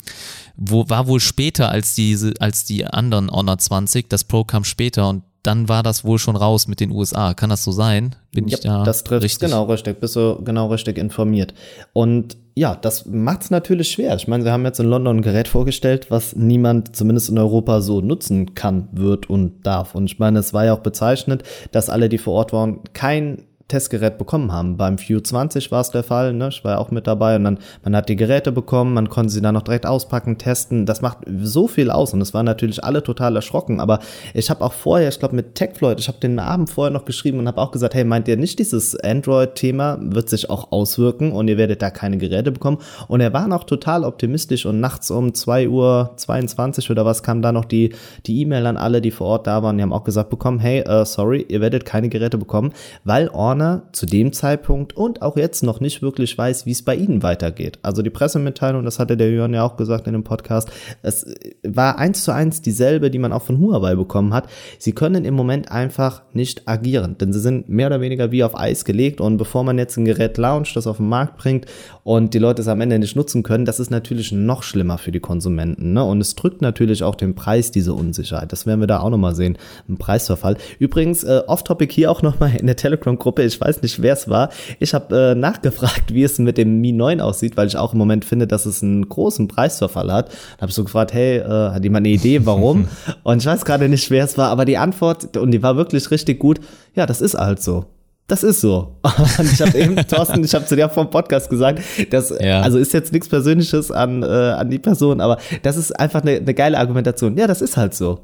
S1: wo, war wohl später als diese, als die anderen Honor 20. Das Pro kam später und dann war das wohl schon raus mit den USA. Kann das so sein?
S2: Bin ja, ich da das trifft richtig? genau richtig, bist du genau richtig informiert. Und ja, das macht es natürlich schwer. Ich meine, sie haben jetzt in London ein Gerät vorgestellt, was niemand zumindest in Europa so nutzen kann, wird und darf. Und ich meine, es war ja auch bezeichnet, dass alle, die vor Ort waren, kein Testgerät bekommen haben. Beim View 20 war es der Fall, ne? ich war ja auch mit dabei und dann, man hat die Geräte bekommen, man konnte sie dann noch direkt auspacken, testen. Das macht so viel aus und es waren natürlich alle total erschrocken. Aber ich habe auch vorher, ich glaube mit TechFloyd, ich habe den Abend vorher noch geschrieben und habe auch gesagt, hey, meint ihr nicht, dieses Android-Thema wird sich auch auswirken und ihr werdet da keine Geräte bekommen? Und er war noch total optimistisch und nachts um 2 Uhr 22 oder was kam da noch die die E-Mail an alle, die vor Ort da waren. Die haben auch gesagt bekommen, hey, uh, sorry, ihr werdet keine Geräte bekommen, weil Orn Warner zu dem Zeitpunkt und auch jetzt noch nicht wirklich weiß, wie es bei ihnen weitergeht. Also die Pressemitteilung, das hatte der Jörn ja auch gesagt in dem Podcast, es war eins zu eins dieselbe, die man auch von Huawei bekommen hat. Sie können im Moment einfach nicht agieren, denn sie sind mehr oder weniger wie auf Eis gelegt und bevor man jetzt ein Gerät launcht, das auf den Markt bringt und die Leute es am Ende nicht nutzen können, das ist natürlich noch schlimmer für die Konsumenten. Ne? Und es drückt natürlich auch den Preis, diese Unsicherheit. Das werden wir da auch nochmal sehen, ein Preisverfall. Übrigens, äh, off-topic hier auch nochmal in der Telegram-Gruppe, ich weiß nicht, wer es war. Ich habe äh, nachgefragt, wie es mit dem Mi 9 aussieht, weil ich auch im Moment finde, dass es einen großen Preisverfall hat. Da habe ich so gefragt, hey, äh, hat jemand eine Idee, warum? und ich weiß gerade nicht, wer es war, aber die Antwort, und die war wirklich richtig gut, ja, das ist halt so. Das ist so. Und ich habe eben, Thorsten, ich habe zu dir vom Podcast gesagt, dass, ja. also ist jetzt nichts Persönliches an, äh, an die Person, aber das ist einfach eine, eine geile Argumentation. Ja, das ist halt so.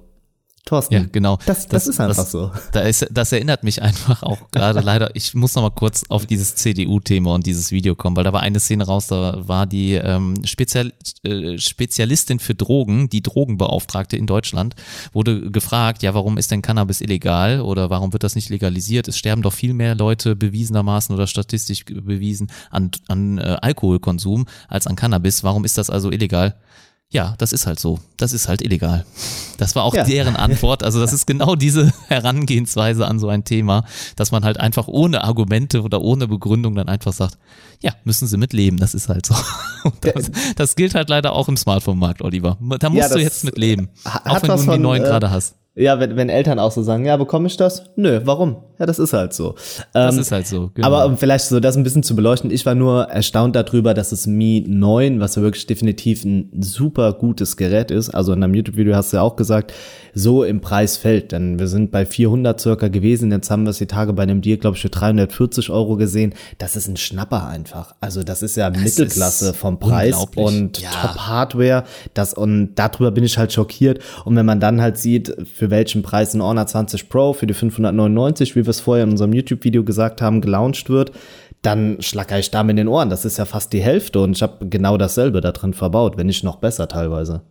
S1: Thorsten. Ja, genau.
S2: Das, das, das ist einfach
S1: das,
S2: so.
S1: Da ist, das erinnert mich einfach auch gerade leider. Ich muss noch mal kurz auf dieses CDU-Thema und dieses Video kommen, weil da war eine Szene raus, da war die ähm, Spezial, äh, Spezialistin für Drogen, die Drogenbeauftragte in Deutschland, wurde gefragt, ja, warum ist denn Cannabis illegal oder warum wird das nicht legalisiert? Es sterben doch viel mehr Leute bewiesenermaßen oder statistisch bewiesen an, an äh, Alkoholkonsum als an Cannabis. Warum ist das also illegal? Ja, das ist halt so. Das ist halt illegal. Das war auch ja. deren Antwort. Also das ist genau diese Herangehensweise an so ein Thema, dass man halt einfach ohne Argumente oder ohne Begründung dann einfach sagt, ja, müssen sie mitleben, das ist halt so. Das, das, gilt halt leider auch im Smartphone-Markt, Oliver. Da musst ja, du jetzt mit leben. Auch wenn du die neuen äh, gerade hast.
S2: Ja, wenn, wenn Eltern auch so sagen, ja, bekomme ich das? Nö, warum? Ja, das ist halt so.
S1: Das ähm, ist halt so,
S2: genau. Aber um vielleicht so das ein bisschen zu beleuchten, ich war nur erstaunt darüber, dass das Mi 9, was ja wirklich definitiv ein super gutes Gerät ist, also in einem YouTube-Video hast du ja auch gesagt, so im Preis fällt. Denn wir sind bei 400 circa gewesen, jetzt haben wir es die Tage bei einem Deal, glaube ich, für 340 Euro gesehen. Das ist ein Schnapper einfach. Also das ist ja das Mittelklasse ist vom Preis und ja. Top-Hardware. Das, und darüber bin ich halt schockiert. Und wenn man dann halt sieht, für welchen Preis ein Honor 20 Pro für die 599, wie wir es vorher in unserem YouTube-Video gesagt haben, gelauncht wird, dann schlacker ich da mit den Ohren. Das ist ja fast die Hälfte und ich habe genau dasselbe da drin verbaut, wenn nicht noch besser teilweise.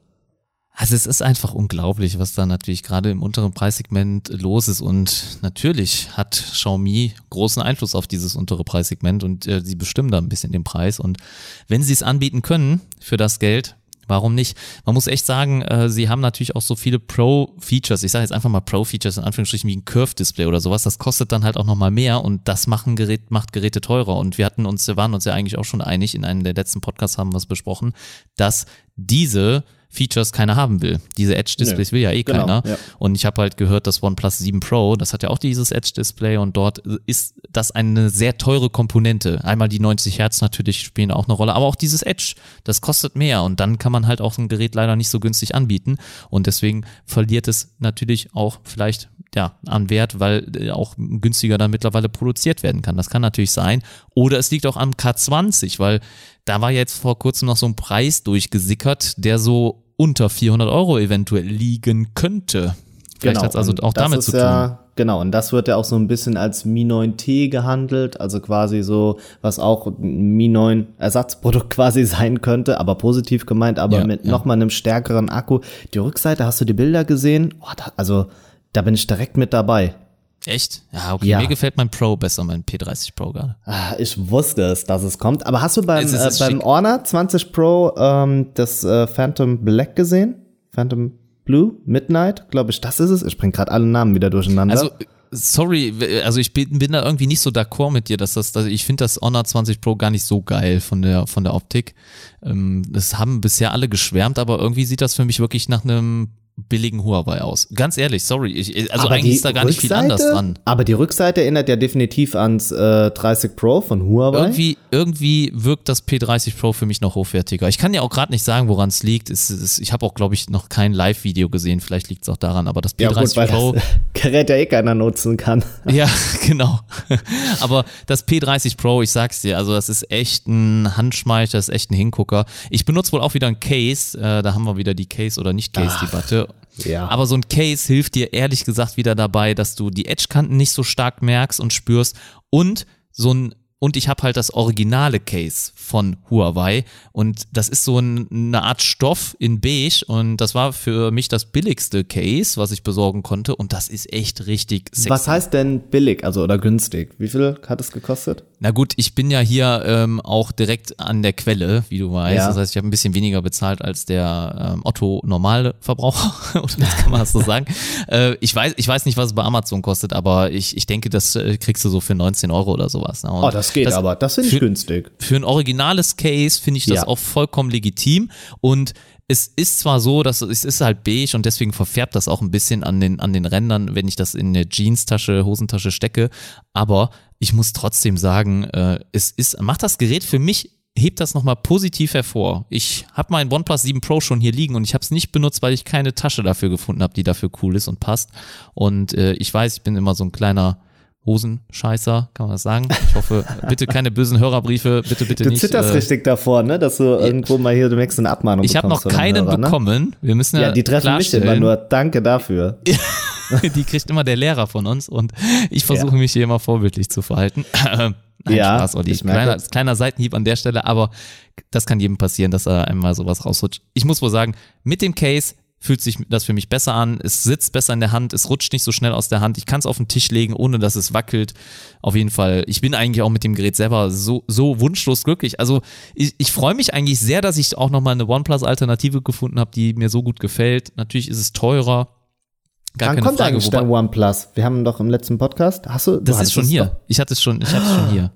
S1: Also es ist einfach unglaublich, was da natürlich gerade im unteren Preissegment los ist und natürlich hat Xiaomi großen Einfluss auf dieses untere Preissegment und äh, sie bestimmen da ein bisschen den Preis und wenn sie es anbieten können für das Geld, Warum nicht? Man muss echt sagen, äh, sie haben natürlich auch so viele Pro-Features. Ich sage jetzt einfach mal Pro-Features in Anführungsstrichen wie ein Curve-Display oder sowas. Das kostet dann halt auch nochmal mehr und das machen Gerät, macht Geräte teurer. Und wir hatten uns, wir waren uns ja eigentlich auch schon einig, in einem der letzten Podcasts haben wir es besprochen, dass diese Features keiner haben will. Diese Edge-Displays will ja eh genau, keiner. Ja. Und ich habe halt gehört, das OnePlus 7 Pro, das hat ja auch dieses Edge-Display und dort ist das eine sehr teure Komponente. Einmal die 90 Hertz natürlich spielen auch eine Rolle, aber auch dieses Edge, das kostet mehr und dann kann man halt auch ein Gerät leider nicht so günstig anbieten und deswegen verliert es natürlich auch vielleicht ja, an Wert, weil äh, auch günstiger dann mittlerweile produziert werden kann. Das kann natürlich sein. Oder es liegt auch am K20, weil da war jetzt vor kurzem noch so ein Preis durchgesickert, der so unter 400 Euro eventuell liegen könnte. Vielleicht genau. hat es also auch damit zu tun. Ja,
S2: genau, und das wird ja auch so ein bisschen als Mi 9T gehandelt, also quasi so, was auch ein Mi 9 Ersatzprodukt quasi sein könnte, aber positiv gemeint, aber ja, mit ja. nochmal einem stärkeren Akku. Die Rückseite, hast du die Bilder gesehen? Oh, da, also da bin ich direkt mit dabei.
S1: Echt? Ja, okay.
S2: Ja.
S1: Mir gefällt mein Pro besser, mein P30 Pro gerade.
S2: Ah, Ich wusste es, dass es kommt. Aber hast du beim,
S1: Es
S2: äh, beim. Honor 20 Pro ähm, das äh, Phantom Black gesehen? Phantom Blue? Midnight? Glaube ich, das ist es. Ich bringe gerade alle Namen wieder durcheinander.
S1: Also, sorry, also ich bin, bin da irgendwie nicht so d'accord mit dir, dass das, also ich finde das Honor 20 Pro gar nicht so geil von der, von der Optik. Ähm, das haben bisher alle geschwärmt, aber irgendwie sieht das für mich wirklich nach einem billigen Huawei aus. Ganz ehrlich, sorry, ich, also
S2: Aber
S1: eigentlich ist da gar nicht viel
S2: Rückseite-
S1: anders dran.
S2: Aber die Rückseite erinnert ja definitiv ans äh, 30 Pro von Huawei.
S1: Irgendwie, irgendwie wirkt das P30 Pro für mich noch hochwertiger. Ich kann ja auch gerade nicht sagen, woran es liegt. Es, es, ich habe auch, glaube ich, noch kein Live-Video gesehen. Vielleicht liegt es auch daran. Aber das
S2: ja
S1: P30
S2: gut, weil
S1: Pro,
S2: das Gerät ja eh keiner nutzen kann.
S1: ja, genau. Aber das P30 Pro, ich sag's dir, also das ist echt ein Handschmeichler, das ist echt ein Hingucker. Ich benutze wohl auch wieder ein Case. Äh, da haben wir wieder die Case- oder Nicht-Case-Debatte.
S2: Ja.
S1: Aber so ein Case hilft dir ehrlich gesagt wieder dabei, dass du die Edge-Kanten nicht so stark merkst und spürst und so ein und ich habe halt das originale Case von Huawei und das ist so ein, eine Art Stoff in beige und das war für mich das billigste Case, was ich besorgen konnte und das ist echt richtig sexy.
S2: Was heißt denn billig, also oder günstig? Wie viel hat es gekostet?
S1: Na gut, ich bin ja hier ähm, auch direkt an der Quelle, wie du weißt.
S2: Ja.
S1: Das heißt, ich habe ein bisschen weniger bezahlt als der ähm, Otto normale Verbraucher. Oder das kann man das so sagen. Äh, ich weiß, ich weiß nicht, was es bei Amazon kostet, aber ich, ich denke, das äh, kriegst du so für 19 Euro oder sowas. Ne? Und
S2: Oh, das geht aber. Das finde ich günstig.
S1: für ein originales Case finde ich das
S2: Ja.
S1: auch vollkommen legitim und es ist zwar so, dass es ist halt beige und deswegen verfärbt das auch ein bisschen an den, an den Rändern, wenn ich das in eine Jeanstasche, Hosentasche stecke, aber ich muss trotzdem sagen, äh, es ist, macht das Gerät für mich hebt das nochmal positiv hervor. Ich habe meinen OnePlus 7 Pro schon hier liegen und ich habe es nicht benutzt, weil ich keine Tasche dafür gefunden habe, die dafür cool ist und passt. Und äh, ich weiß, ich bin immer so ein kleiner Hosenscheißer, kann man das sagen? Ich hoffe, bitte keine bösen Hörerbriefe, bitte, bitte
S2: Du
S1: nicht.
S2: zitterst
S1: äh,
S2: richtig davor, ne? Dass du irgendwo mal hier, du merkst eine Abmahnung
S1: ich habe noch
S2: bekommst von einem
S1: keinen
S2: Hörer, ne?
S1: bekommen. Wir müssen ja,
S2: Ja, die treffen mich immer nur. Danke dafür.
S1: die kriegt immer der Lehrer von uns und ich versuche mich hier immer vorbildlich zu verhalten. Nein,
S2: Ja,
S1: Spaß, Olli. Kleiner, kleiner Seitenhieb an der Stelle, aber das kann jedem passieren, dass er einmal sowas rausrutscht. Ich muss wohl sagen, mit dem Case fühlt sich das für mich besser an. Es sitzt besser in der Hand, es rutscht nicht so schnell aus der Hand. Ich kann es auf den Tisch legen, ohne dass es wackelt. Auf jeden Fall. Ich bin eigentlich auch mit dem Gerät selber so, so wunschlos glücklich. Also ich, ich freue mich eigentlich sehr, dass ich auch nochmal eine OnePlus-Alternative gefunden habe, die mir so gut gefällt. Natürlich ist es teurer. Gar
S2: Wann
S1: keine
S2: kommt
S1: Frage.
S2: eigentlich der OnePlus? Wir haben doch im letzten Podcast. Hast du? du
S1: das ist
S2: hattest
S1: schon hier.
S2: doch.
S1: Ich hatte es schon, ich hatte es schon hier.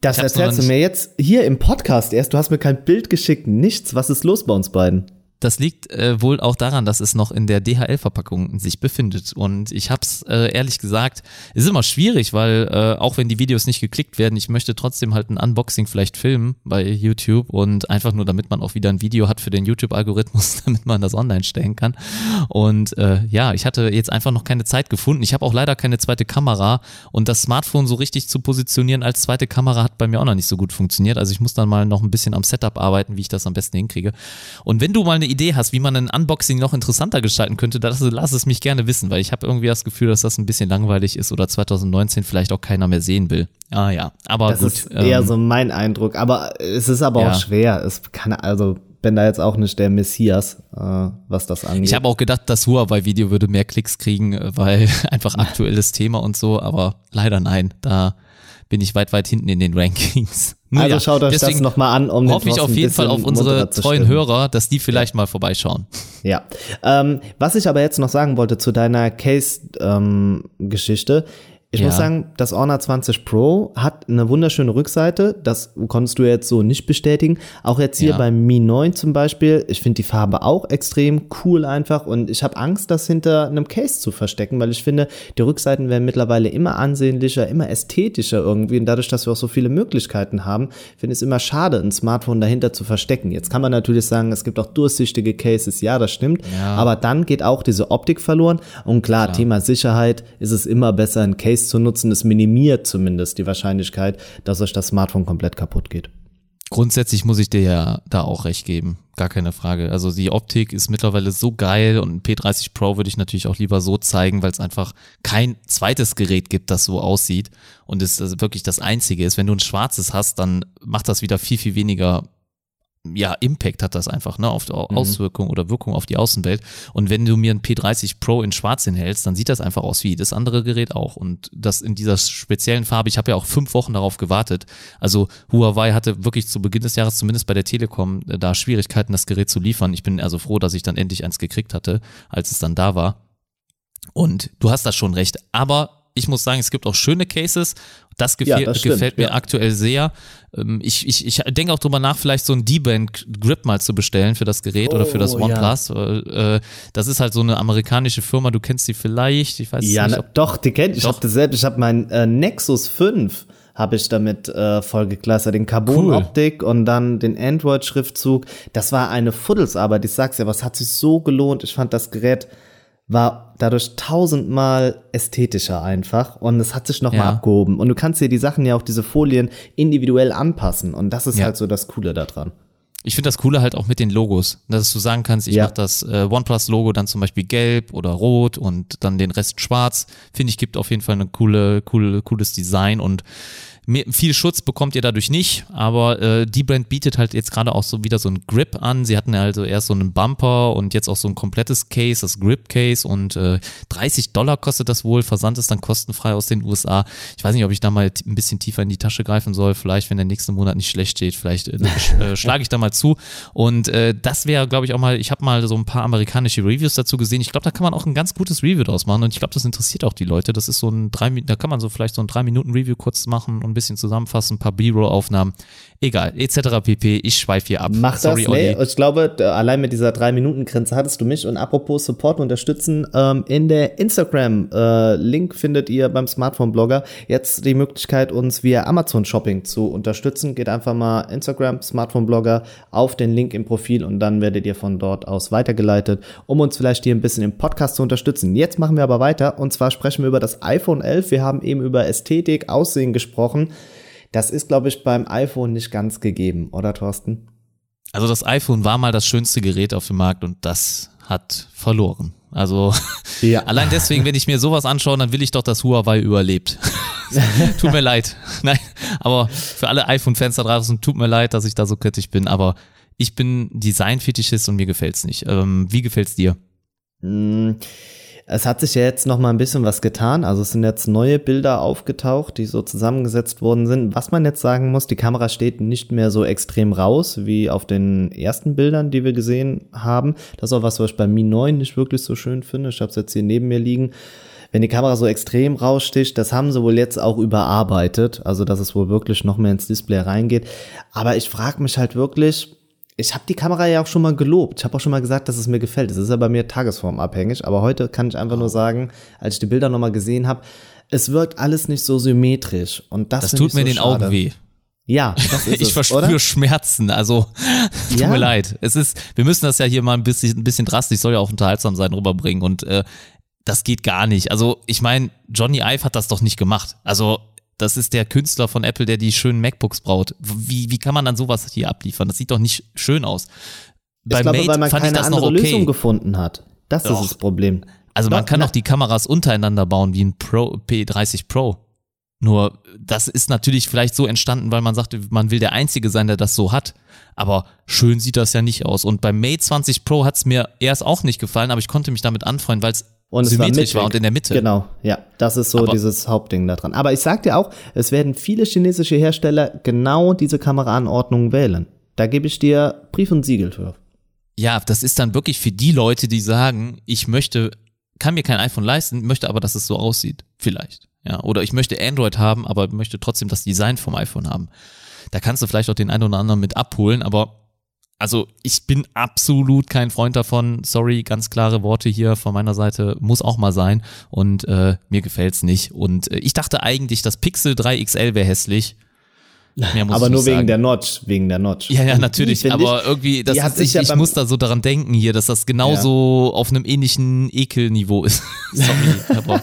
S2: Das erzählst du mir jetzt hier im Podcast erst. Du hast mir kein Bild geschickt, nichts. Was ist los bei uns beiden?
S1: Das liegt äh, wohl auch daran, dass es noch in der DHL-Verpackung sich befindet. Und ich habe es äh, ehrlich gesagt, ist immer schwierig, weil äh, auch wenn die Videos nicht geklickt werden, ich möchte trotzdem halt ein Unboxing vielleicht filmen bei YouTube und einfach nur, damit man auch wieder ein Video hat für den YouTube-Algorithmus, damit man das online stellen kann. Und äh, ja, ich hatte jetzt einfach noch keine Zeit gefunden. Ich habe auch leider keine zweite Kamera und das Smartphone so richtig zu positionieren als zweite Kamera hat bei mir auch noch nicht so gut funktioniert. Also ich muss dann mal noch ein bisschen am Setup arbeiten, wie ich das am besten hinkriege. Und wenn du mal eine Idee hast, wie man ein Unboxing noch interessanter gestalten könnte, das, lass es mich gerne wissen, weil ich habe irgendwie das Gefühl, dass das ein bisschen langweilig ist oder 2019 vielleicht auch keiner mehr sehen will. Ah ja, aber
S2: Das
S1: gut.
S2: ist eher
S1: ähm,
S2: so mein Eindruck. Aber es ist aber
S1: Ja.
S2: auch schwer. Es kann, also bin da jetzt auch nicht der Messias, äh, was das angeht.
S1: Ich habe auch gedacht, das Huawei-Video würde mehr Klicks kriegen, äh, weil einfach aktuelles Thema und so, aber leider nein. Da bin ich weit, weit hinten in den Rankings. Nun
S2: also
S1: ja,
S2: saucht euch das nochmal an, um
S1: hoffe ich auf jeden Fall auf unsere treuen. Hörer, dass die vielleicht mal vorbeischauen.
S2: Ja. Ähm, was ich aber jetzt noch sagen wollte zu deiner Case-Geschichte. Ich
S1: Ja.
S2: muss sagen, das Honor 20 Pro hat eine wunderschöne Rückseite. Das konntest du jetzt so nicht bestätigen. Auch jetzt hier
S1: Ja.
S2: beim Mi 9 zum Beispiel. Ich finde die Farbe auch extrem cool einfach. Und ich habe Angst, das hinter einem Case zu verstecken, weil ich finde, die Rückseiten werden mittlerweile immer ansehnlicher, immer ästhetischer irgendwie. Und dadurch, dass wir auch so viele Möglichkeiten haben, finde ich es immer schade, ein Smartphone dahinter zu verstecken. Jetzt kann man natürlich sagen, es gibt auch durchsichtige Cases. Ja, das stimmt.
S1: Ja.
S2: Aber dann geht auch diese Optik verloren. Und klar, Thema Sicherheit ist es immer besser, ein Case zu nutzen. Es minimiert zumindest die Wahrscheinlichkeit, dass euch das Smartphone komplett kaputt geht.
S1: Grundsätzlich muss ich dir ja da auch recht geben. Gar keine Frage. Also die Optik ist mittlerweile so geil und ein P30 Pro würde ich natürlich auch lieber so zeigen, weil es einfach kein zweites Gerät gibt, das so aussieht und es also wirklich das einzige ist. Wenn du ein schwarzes hast, dann macht das wieder viel, viel weniger ja, Impact hat das einfach, ne, auf die mhm. Auswirkung oder Wirkung auf die Außenwelt. Und wenn du mir ein P30 Pro in schwarz hinhältst, dann sieht das einfach aus wie jedes andere Gerät auch. Und das in dieser speziellen Farbe, ich habe ja auch fünf Wochen darauf gewartet. Also Huawei hatte wirklich zu Beginn des Jahres, zumindest bei der Telekom, äh, da Schwierigkeiten, das Gerät zu liefern. Ich bin also froh, dass ich dann endlich eins gekriegt hatte, als es dann da war. Und du hast das schon recht. Aber ich muss sagen, es gibt auch schöne Cases. Das, gefäl ja, das stimmt, gefällt mir ja. aktuell sehr. Ähm, ich, ich, ich denke auch drüber nach, vielleicht so ein D-Band Grip mal zu bestellen für das Gerät oh, oder für das oh, OnePlus. Ja. Äh, das ist halt so eine amerikanische Firma, du kennst die vielleicht, ich weiß
S2: ja,
S1: nicht.
S2: Ja, doch, die kennt ich. Ich habe das selbst, ich habe mein äh, Nexus 5 habe ich damit äh, vollgeklasse. Den Carbon-Optik cool. und dann den Android-Schriftzug. Das war eine Fuddelsarbeit. Ich sag's ja, was hat sich so gelohnt. Ich fand das Gerät war dadurch tausendmal ästhetischer einfach und es hat sich nochmal ja. abgehoben. Und du kannst dir die Sachen ja auch diese Folien individuell anpassen und das ist ja. halt so das Coole daran.
S1: Ich finde das Coole halt auch mit den Logos, dass du sagen kannst, ich ja. mache das äh, OnePlus-Logo dann zum Beispiel gelb oder rot und dann den Rest schwarz. Finde ich, gibt auf jeden Fall eine coole, coole, cooles Design und viel Schutz bekommt ihr dadurch nicht, aber äh, die Brand bietet halt jetzt gerade auch so wieder so ein Grip an. Sie hatten ja also erst so einen Bumper und jetzt auch so ein komplettes Case, das Grip Case und äh, 30 Dollar kostet das wohl. Versand ist dann kostenfrei aus den USA. Ich weiß nicht, ob ich da mal ein bisschen tiefer in die Tasche greifen soll. Vielleicht, wenn der nächste Monat nicht schlecht steht, vielleicht äh, äh, schlage ich da mal zu. Und äh, das wäre, glaube ich, auch mal, ich habe mal so ein paar amerikanische Reviews dazu gesehen. Ich glaube, da kann man auch ein ganz gutes Review draus machen und ich glaube, das interessiert auch die Leute. Das ist so ein drei, da kann man so vielleicht so ein drei Minuten Review kurz machen und ein bisschen zusammenfassen, ein paar B-Roll-Aufnahmen, egal, etc. pp. Ich schweife hier ab.
S2: Mach Sorry, das, nee, ich glaube, allein mit dieser drei Minuten Grenze hattest du mich. Und apropos Support und unterstützen, ähm, in der Instagram-Link äh, findet ihr beim Smartphone-Blogger jetzt die Möglichkeit, uns via Amazon Shopping zu unterstützen. Geht einfach mal Instagram, Smartphone-Blogger auf den Link im Profil und dann werdet ihr von dort aus weitergeleitet, um uns vielleicht hier ein bisschen im Podcast zu unterstützen. Jetzt machen wir aber weiter und zwar sprechen wir über das iPhone 11. Wir haben eben über Ästhetik, Aussehen gesprochen. Das ist, glaube ich, beim iPhone nicht ganz gegeben, oder Thorsten?
S1: Also das iPhone war mal das schönste Gerät auf dem Markt und das hat verloren. Also ja. allein deswegen, wenn ich mir sowas anschaue, dann will ich doch, dass Huawei überlebt. tut mir leid. Nein, aber für alle iPhone-Fans da draußen, tut mir leid, dass ich da so kritisch bin, aber ich bin Design-Fetischist und mir gefällt's nicht. Ähm, wie gefällt's dir?
S2: Mm. Es hat sich ja jetzt noch mal ein bisschen was getan. Also es sind jetzt neue Bilder aufgetaucht, die so zusammengesetzt worden sind. Was man jetzt sagen muss, die Kamera steht nicht mehr so extrem raus wie auf den ersten Bildern, die wir gesehen haben. Das ist auch was, was ich bei Mi 9 nicht wirklich so schön finde. Ich habe es jetzt hier neben mir liegen wenn die Kamera so extrem raussticht, das haben sie wohl jetzt auch überarbeitet, also dass es wohl wirklich noch mehr ins Display reingeht. Aber ich frage mich halt wirklich, ich habe die Kamera ja auch schon mal gelobt. Ich habe auch schon mal gesagt, dass es mir gefällt. Es ist ja bei mir tagesformabhängig. Aber heute kann ich einfach nur sagen, als ich die Bilder nochmal gesehen habe, es wirkt alles nicht so symmetrisch. Und das,
S1: das tut mir so den schade. Augen weh.
S2: Ja, das ist
S1: ich verspüre Schmerzen. Also tut ja. mir leid. Es ist, wir müssen das ja hier mal ein bisschen, ein bisschen drastisch, soll ja auch unterhaltsam sein, rüberbringen. Und äh, das geht gar nicht. Also ich meine, Johnny Ive hat das doch nicht gemacht. Also das ist der Künstler von Apple, der die schönen MacBooks braut. Wie, wie kann man dann sowas hier abliefern? Das sieht doch nicht schön aus.
S2: Bei ich glaube, Mate weil man keine andere okay. Lösung gefunden hat. Das doch. ist das Problem.
S1: Also man kann auch die Kameras untereinander bauen wie ein Pro P30 Pro. Nur das ist natürlich vielleicht so entstanden, weil man sagte, man will der Einzige sein, der das so hat. Aber schön sieht das ja nicht aus. Und beim Mate 20 Pro hat es mir erst auch nicht gefallen, aber ich konnte mich damit anfreunden, weil es und symmetrisch es war, war, und in der Mitte.
S2: Genau, ja, das ist so Aber dieses Hauptding da dran. Aber ich sag dir auch, es werden viele chinesische Hersteller genau diese Kameraanordnung wählen. Da gebe ich dir Brief und Siegel für.
S1: Ja, das ist dann wirklich für die Leute, die sagen, ich möchte, kann mir kein iPhone leisten, möchte aber, dass es so aussieht. Vielleicht. Ja, oder ich möchte Android haben, aber möchte trotzdem das Design vom iPhone haben. Da kannst du vielleicht auch den einen oder anderen mit abholen, aber also ich bin absolut kein Freund davon. Sorry, ganz klare Worte hier von meiner Seite. Muss auch mal sein. Und äh, mir gefällt's nicht. Und äh, ich dachte eigentlich, das Pixel 3 XL wäre hässlich.
S2: aber nur wegen der Notch, wegen der Notch.
S1: Ja, ja, natürlich, aber ich, irgendwie, das ist, ich, ja ich muss da so daran denken hier, dass das genauso ja. auf einem ähnlichen Ekelniveau ist. Sorry, aber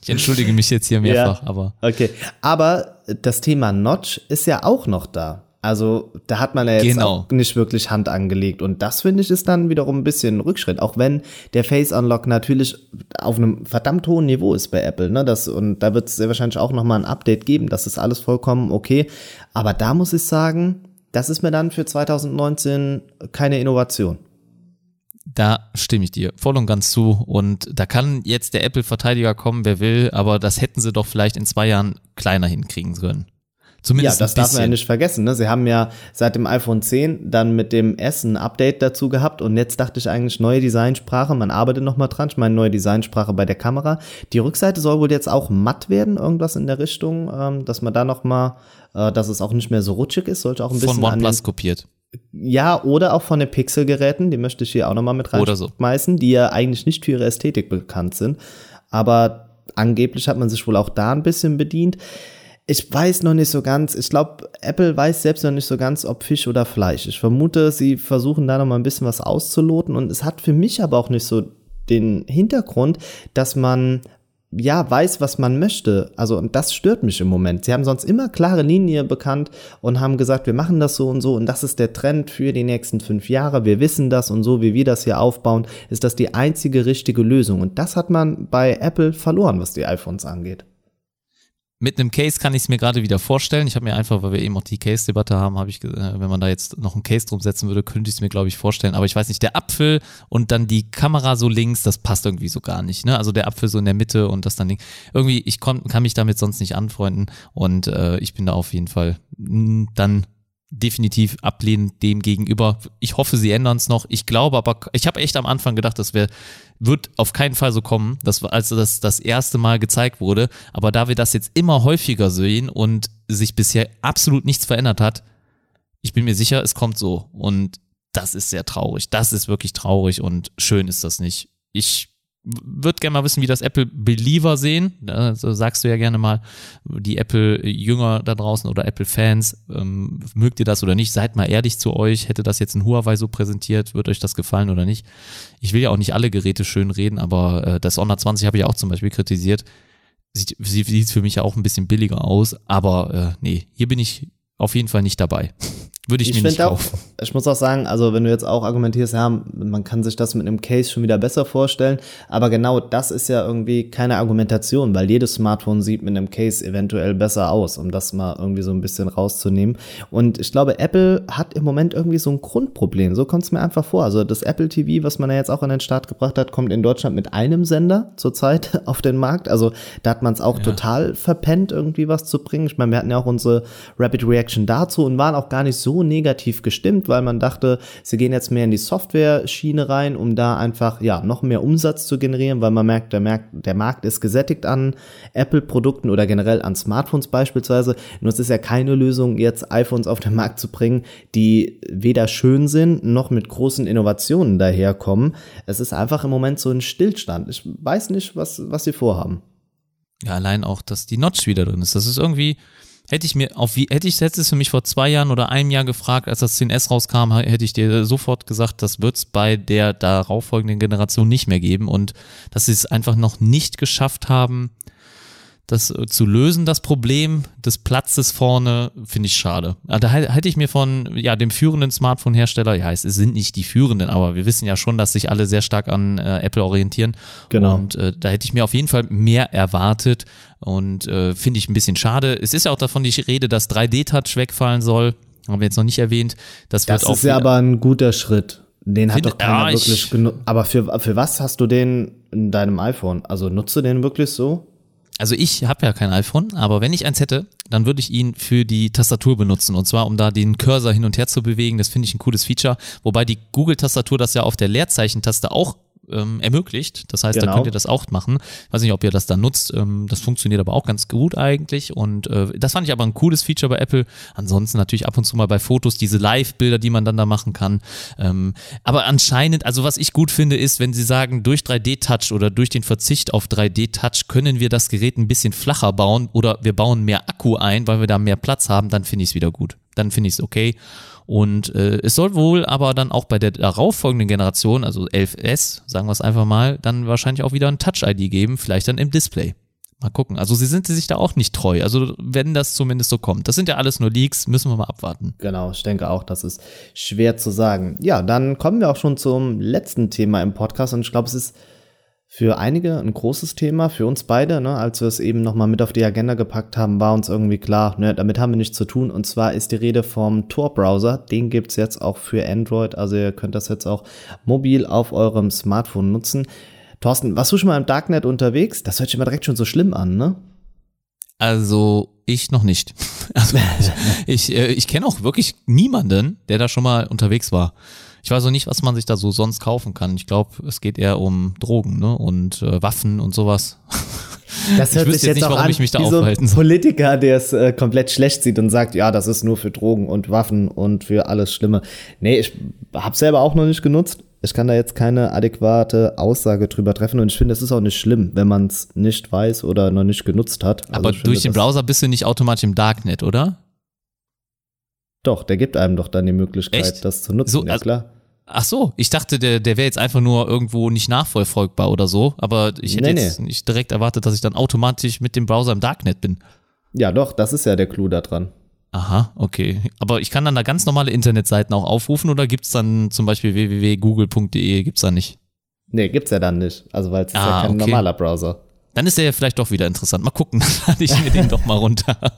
S1: ich entschuldige mich jetzt hier mehrfach,
S2: ja.
S1: aber.
S2: Okay, aber das Thema Notch ist ja auch noch da. Also da hat man ja jetzt genau. nicht wirklich Hand angelegt. Und das finde ich ist dann wiederum ein bisschen ein Rückschritt. Auch wenn der Face Unlock natürlich auf einem verdammt hohen Niveau ist bei Apple. Ne? Das, und da wird es sehr wahrscheinlich auch nochmal ein Update geben. Das ist alles vollkommen okay. Aber da muss ich sagen, das ist mir dann für 2019 keine Innovation.
S1: Da stimme ich dir voll und ganz zu. Und da kann jetzt der Apple-Verteidiger kommen, wer will, aber das hätten sie doch vielleicht in zwei Jahren kleiner hinkriegen können.
S2: Zumindest ja, das darf man ja nicht vergessen. Ne? Sie haben ja seit dem iPhone 10 dann mit dem S ein Update dazu gehabt und jetzt dachte ich eigentlich neue Designsprache. Man arbeitet noch mal dran. Ich meine neue Designsprache bei der Kamera. Die Rückseite soll wohl jetzt auch matt werden, irgendwas in der Richtung, ähm, dass man da noch mal, äh, dass es auch nicht mehr so rutschig ist, sollte auch ein bisschen
S1: von OnePlus kopiert.
S2: Ja, oder auch von den Pixel-Geräten, die möchte ich hier auch noch mal mit reinschmeißen, so. die ja eigentlich nicht für ihre Ästhetik bekannt sind. Aber angeblich hat man sich wohl auch da ein bisschen bedient ich weiß noch nicht so ganz. Ich glaube, Apple weiß selbst noch nicht so ganz, ob Fisch oder Fleisch. Ich vermute, sie versuchen da noch mal ein bisschen was auszuloten. Und es hat für mich aber auch nicht so den Hintergrund, dass man ja, weiß, was man möchte. Also, und das stört mich im Moment. Sie haben sonst immer klare Linie bekannt und haben gesagt, wir machen das so und so und das ist der Trend für die nächsten fünf Jahre. Wir wissen das und so, wie wir das hier aufbauen, ist das die einzige richtige Lösung. Und das hat man bei Apple verloren, was die iPhones angeht.
S1: Mit einem Case kann ich es mir gerade wieder vorstellen. Ich habe mir einfach, weil wir eben auch die Case-Debatte haben, habe ich, äh, wenn man da jetzt noch einen Case drum setzen würde, könnte ich es mir, glaube ich, vorstellen. Aber ich weiß nicht, der Apfel und dann die Kamera so links, das passt irgendwie so gar nicht. Ne? Also der Apfel so in der Mitte und das dann Ding. Irgendwie, ich komm, kann mich damit sonst nicht anfreunden und äh, ich bin da auf jeden Fall dann definitiv ablehnend dem gegenüber. Ich hoffe, sie ändern es noch. Ich glaube aber, ich habe echt am Anfang gedacht, das wär, wird auf keinen Fall so kommen, das, als das das erste Mal gezeigt wurde. Aber da wir das jetzt immer häufiger sehen und sich bisher absolut nichts verändert hat, ich bin mir sicher, es kommt so. Und das ist sehr traurig. Das ist wirklich traurig und schön ist das nicht. Ich würde gerne mal wissen, wie das Apple Believer sehen. Also sagst du ja gerne mal, die Apple Jünger da draußen oder Apple Fans, ähm, mögt ihr das oder nicht? Seid mal ehrlich zu euch. Hätte das jetzt ein Huawei so präsentiert, wird euch das gefallen oder nicht? Ich will ja auch nicht alle Geräte schön reden, aber äh, das Honor 20 habe ich auch zum Beispiel kritisiert. Sieht, sieht für mich ja auch ein bisschen billiger aus, aber äh, nee, hier bin ich auf jeden Fall nicht dabei. Würde ich, ich mir nicht kaufen.
S2: Auch, ich muss auch sagen, also wenn du jetzt auch argumentierst, ja, man kann sich das mit einem Case schon wieder besser vorstellen, aber genau das ist ja irgendwie keine Argumentation, weil jedes Smartphone sieht mit einem Case eventuell besser aus, um das mal irgendwie so ein bisschen rauszunehmen. Und ich glaube, Apple hat im Moment irgendwie so ein Grundproblem. So kommt es mir einfach vor. Also das Apple TV, was man ja jetzt auch an den Start gebracht hat, kommt in Deutschland mit einem Sender zurzeit auf den Markt. Also da hat man es auch ja. total verpennt, irgendwie was zu bringen. Ich meine, wir hatten ja auch unsere Rapid Reaction dazu und waren auch gar nicht so so negativ gestimmt, weil man dachte, sie gehen jetzt mehr in die Software-Schiene rein, um da einfach ja noch mehr Umsatz zu generieren, weil man merkt, der, Markt, der Markt ist gesättigt an Apple-Produkten oder generell an Smartphones beispielsweise. Nur es ist ja keine Lösung, jetzt iPhones auf den Markt zu bringen, die weder schön sind noch mit großen Innovationen daherkommen. Es ist einfach im Moment so ein Stillstand. Ich weiß nicht, was, was sie vorhaben.
S1: Ja, allein auch, dass die Notch wieder drin ist. Das ist irgendwie, Hätte ich mir auf wie hätte ich hätte es für mich vor zwei Jahren oder einem Jahr gefragt, als das 10S rauskam, hätte ich dir sofort gesagt, das wird es bei der darauffolgenden Generation nicht mehr geben und dass sie es einfach noch nicht geschafft haben, das äh, zu lösen, das Problem des Platzes vorne, finde ich schade. Da hätte ich mir von ja, dem führenden Smartphone-Hersteller, ja, es sind nicht die führenden, aber wir wissen ja schon, dass sich alle sehr stark an äh, Apple orientieren. Genau. Und äh, da hätte ich mir auf jeden Fall mehr erwartet und äh, finde ich ein bisschen schade. Es ist ja auch davon die Rede, dass 3D-Touch wegfallen soll. Haben wir jetzt noch nicht erwähnt. Das,
S2: das ist ja aber ein guter Schritt. Den hat doch keiner ja, wirklich genutzt. Aber für, für was hast du den in deinem iPhone? Also nutzt du den wirklich so?
S1: Also ich habe ja kein iPhone, aber wenn ich eins hätte, dann würde ich ihn für die Tastatur benutzen. Und zwar, um da den Cursor hin und her zu bewegen. Das finde ich ein cooles Feature. Wobei die Google-Tastatur das ja auf der Leerzeichentaste auch ähm, ermöglicht. Das heißt, genau. da könnt ihr das auch machen. Ich weiß nicht, ob ihr das da nutzt. Ähm, das funktioniert aber auch ganz gut eigentlich. Und äh, das fand ich aber ein cooles Feature bei Apple. Ansonsten natürlich ab und zu mal bei Fotos diese Live-Bilder, die man dann da machen kann. Ähm, aber anscheinend, also was ich gut finde, ist, wenn sie sagen, durch 3D-Touch oder durch den Verzicht auf 3D-Touch können wir das Gerät ein bisschen flacher bauen oder wir bauen mehr Akku ein, weil wir da mehr Platz haben, dann finde ich es wieder gut. Dann finde ich es okay. Und äh, es soll wohl aber dann auch bei der darauffolgenden Generation, also 11S, sagen wir es einfach mal, dann wahrscheinlich auch wieder ein Touch-ID geben, vielleicht dann im Display. Mal gucken. Also sie sind sich da auch nicht treu. Also wenn das zumindest so kommt. Das sind ja alles nur Leaks, müssen wir mal abwarten.
S2: Genau, ich denke auch, das ist schwer zu sagen. Ja, dann kommen wir auch schon zum letzten Thema im Podcast und ich glaube, es ist für einige ein großes Thema, für uns beide, ne, als wir es eben nochmal mit auf die Agenda gepackt haben, war uns irgendwie klar, ne, damit haben wir nichts zu tun. Und zwar ist die Rede vom Tor-Browser. Den gibt's jetzt auch für Android, also ihr könnt das jetzt auch mobil auf eurem Smartphone nutzen. Thorsten, warst du schon mal im Darknet unterwegs? Das hört sich immer direkt schon so schlimm an, ne?
S1: Also ich noch nicht. Also ich, äh, ich kenne auch wirklich niemanden, der da schon mal unterwegs war. Ich weiß auch nicht, was man sich da so sonst kaufen kann. Ich glaube, es geht eher um Drogen ne? und äh, Waffen und sowas.
S2: Das hört sich jetzt, nicht, auch an, wie so ein Politiker, der es äh, komplett schlecht sieht und sagt, ja, das ist nur für Drogen und Waffen und für alles Schlimme. Nee, ich habe selber auch noch nicht genutzt. Ich kann da jetzt keine adäquate Aussage drüber treffen und ich finde, es ist auch nicht schlimm, wenn man es nicht weiß oder noch nicht genutzt hat.
S1: Also Aber durch den Browser bist du nicht automatisch im Darknet, oder?
S2: Doch, der gibt einem doch dann die Möglichkeit, Echt? das zu nutzen. So, ja, also, klar.
S1: Ach so, ich dachte, der, der wäre jetzt einfach nur irgendwo nicht nachvollfolgbar oder so, aber ich hätte nee, jetzt nee. nicht direkt erwartet, dass ich dann automatisch mit dem Browser im Darknet bin.
S2: Ja, doch, das ist ja der Clou da dran.
S1: Aha, okay. Aber ich kann dann da ganz normale Internetseiten auch aufrufen oder gibt es dann zum Beispiel www.google.de, gibt es da nicht?
S2: Nee, gibt's ja dann nicht. Also weil es ah, ist ja ah, kein okay. normaler Browser.
S1: Dann ist der ja vielleicht doch wieder interessant. Mal gucken, dann lade ich mir den doch mal runter,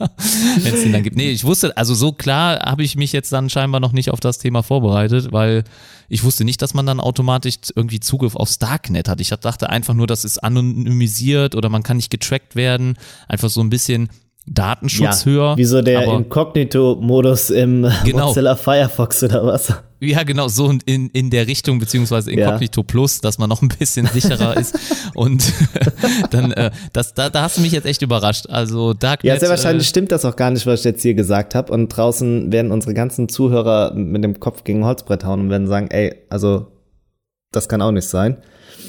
S1: wenn es den dann gibt. Nee, ich wusste, also so klar habe ich mich jetzt dann scheinbar noch nicht auf das Thema vorbereitet, weil ich wusste nicht, dass man dann automatisch irgendwie Zugriff aufs Darknet hat. Ich dachte einfach nur, das ist anonymisiert oder man kann nicht getrackt werden. Einfach so ein bisschen Datenschutz ja, höher.
S2: Wie so der Inkognito-Modus im genau. Mozilla Firefox oder was?
S1: Ja, genau, so in, in der Richtung, beziehungsweise Inkognito ja. Plus, dass man noch ein bisschen sicherer ist. Und dann, äh, das, da, da hast du mich jetzt echt überrascht. Also Darknet.
S2: Ja, sehr wahrscheinlich äh, stimmt das auch gar nicht, was ich jetzt hier gesagt habe. Und draußen werden unsere ganzen Zuhörer mit dem Kopf gegen Holzbrett hauen und werden sagen, ey, also das kann auch nicht sein.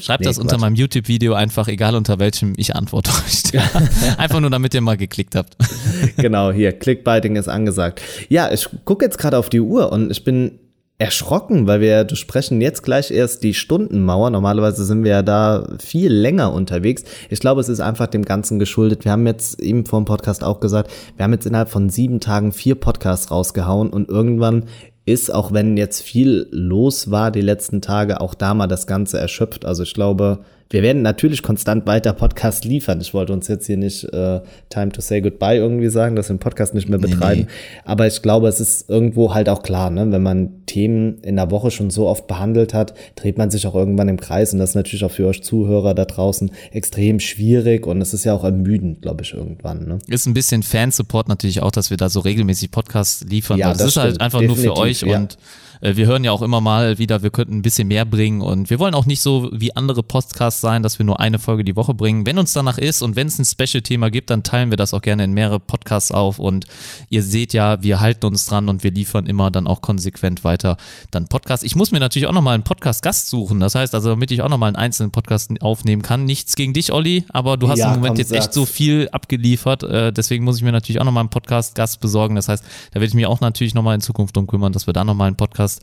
S1: Schreibt nee, das unter meinem YouTube-Video einfach, egal unter welchem, ich antworte euch. einfach nur, damit ihr mal geklickt habt.
S2: genau, hier, Clickbiting ist angesagt. Ja, ich gucke jetzt gerade auf die Uhr und ich bin erschrocken, weil wir sprechen jetzt gleich erst die Stundenmauer. Normalerweise sind wir ja da viel länger unterwegs. Ich glaube, es ist einfach dem Ganzen geschuldet. Wir haben jetzt eben vor dem Podcast auch gesagt, wir haben jetzt innerhalb von sieben Tagen vier Podcasts rausgehauen und irgendwann ist, auch wenn jetzt viel los war die letzten Tage, auch da mal das Ganze erschöpft. Also ich glaube, wir werden natürlich konstant weiter Podcast liefern. Ich wollte uns jetzt hier nicht äh, Time to Say Goodbye irgendwie sagen, dass wir den Podcast nicht mehr betreiben. Nee, nee. Aber ich glaube, es ist irgendwo halt auch klar, ne? wenn man Themen in der Woche schon so oft behandelt hat, dreht man sich auch irgendwann im Kreis. Und das ist natürlich auch für euch Zuhörer da draußen extrem schwierig. Und es ist ja auch ermüdend, glaube ich, irgendwann. Ne?
S1: Ist ein bisschen Fansupport natürlich auch, dass wir da so regelmäßig Podcasts liefern. Ja, das, das ist halt einfach Definitiv, nur für euch ja. und wir hören ja auch immer mal wieder, wir könnten ein bisschen mehr bringen und wir wollen auch nicht so wie andere Podcasts sein, dass wir nur eine Folge die Woche bringen. Wenn uns danach ist und wenn es ein Special-Thema gibt, dann teilen wir das auch gerne in mehrere Podcasts auf und ihr seht ja, wir halten uns dran und wir liefern immer dann auch konsequent weiter dann Podcasts. Ich muss mir natürlich auch nochmal einen Podcast-Gast suchen, das heißt also, damit ich auch nochmal einen einzelnen Podcast aufnehmen kann. Nichts gegen dich, Olli, aber du hast ja, im Moment jetzt echt so viel abgeliefert, äh, deswegen muss ich mir natürlich auch nochmal einen Podcast-Gast besorgen. Das heißt, da werde ich mich auch natürlich nochmal in Zukunft drum kümmern, dass wir da nochmal einen Podcast Podcast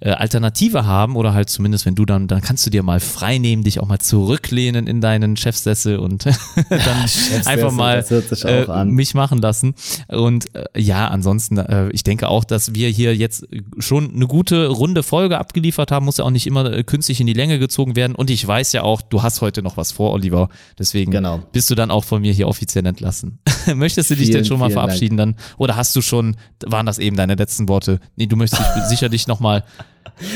S1: äh, Alternative haben oder halt zumindest, wenn du dann, dann kannst du dir mal frei nehmen, dich auch mal zurücklehnen in deinen Chefsessel und dann einfach mal äh, mich machen lassen. Und äh, ja, ansonsten, äh, ich denke auch, dass wir hier jetzt schon eine gute runde Folge abgeliefert haben, muss ja auch nicht immer äh, künstlich in die Länge gezogen werden. Und ich weiß ja auch, du hast heute noch was vor, Oliver. Deswegen genau. bist du dann auch von mir hier offiziell entlassen. Möchtest du dich vielen, denn schon mal verabschieden Dank. dann? Oder hast du schon, waren das eben deine letzten Worte? Nee, du möchtest dich sicherlich nochmal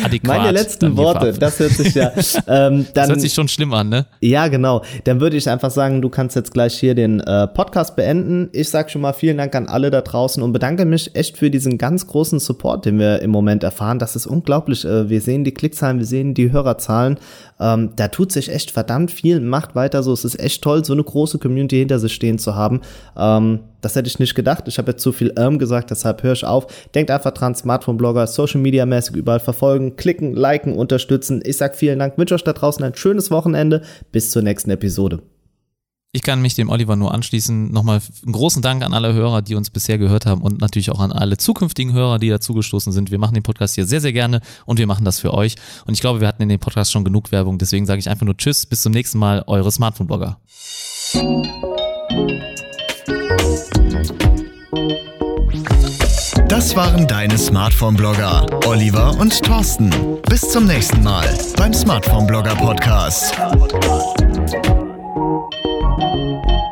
S1: adäquat.
S2: Meine letzten Worte, das hört sich ja.
S1: Ähm, dann, das hört sich schon schlimm an, ne?
S2: Ja, genau. Dann würde ich einfach sagen, du kannst jetzt gleich hier den äh, Podcast beenden. Ich sage schon mal vielen Dank an alle da draußen und bedanke mich echt für diesen ganz großen Support, den wir im Moment erfahren. Das ist unglaublich. Äh, wir sehen die Klickzahlen, wir sehen die Hörerzahlen. Ähm, da tut sich echt verdammt viel. Macht weiter so. Es ist echt toll, so eine große Community hinter sich stehen zu haben. Ähm, das hätte ich nicht gedacht. Ich habe jetzt zu viel ähm gesagt, deshalb höre ich auf. Denkt einfach dran, Smartphone-Blogger, Social Media mäßig überall verfolgen, klicken, liken, unterstützen. Ich sag vielen Dank, wünsche euch da draußen ein schönes Wochenende. Bis zur nächsten Episode.
S1: Ich kann mich dem Oliver nur anschließen. Nochmal einen großen Dank an alle Hörer, die uns bisher gehört haben und natürlich auch an alle zukünftigen Hörer, die dazugestoßen sind. Wir machen den Podcast hier sehr, sehr gerne und wir machen das für euch. Und ich glaube, wir hatten in dem Podcast schon genug Werbung. Deswegen sage ich einfach nur Tschüss, bis zum nächsten Mal, eure Smartphone-Blogger.
S3: Das waren deine Smartphone-Blogger, Oliver und Thorsten. Bis zum nächsten Mal beim Smartphone-Blogger Podcast. Ciao. Thank you.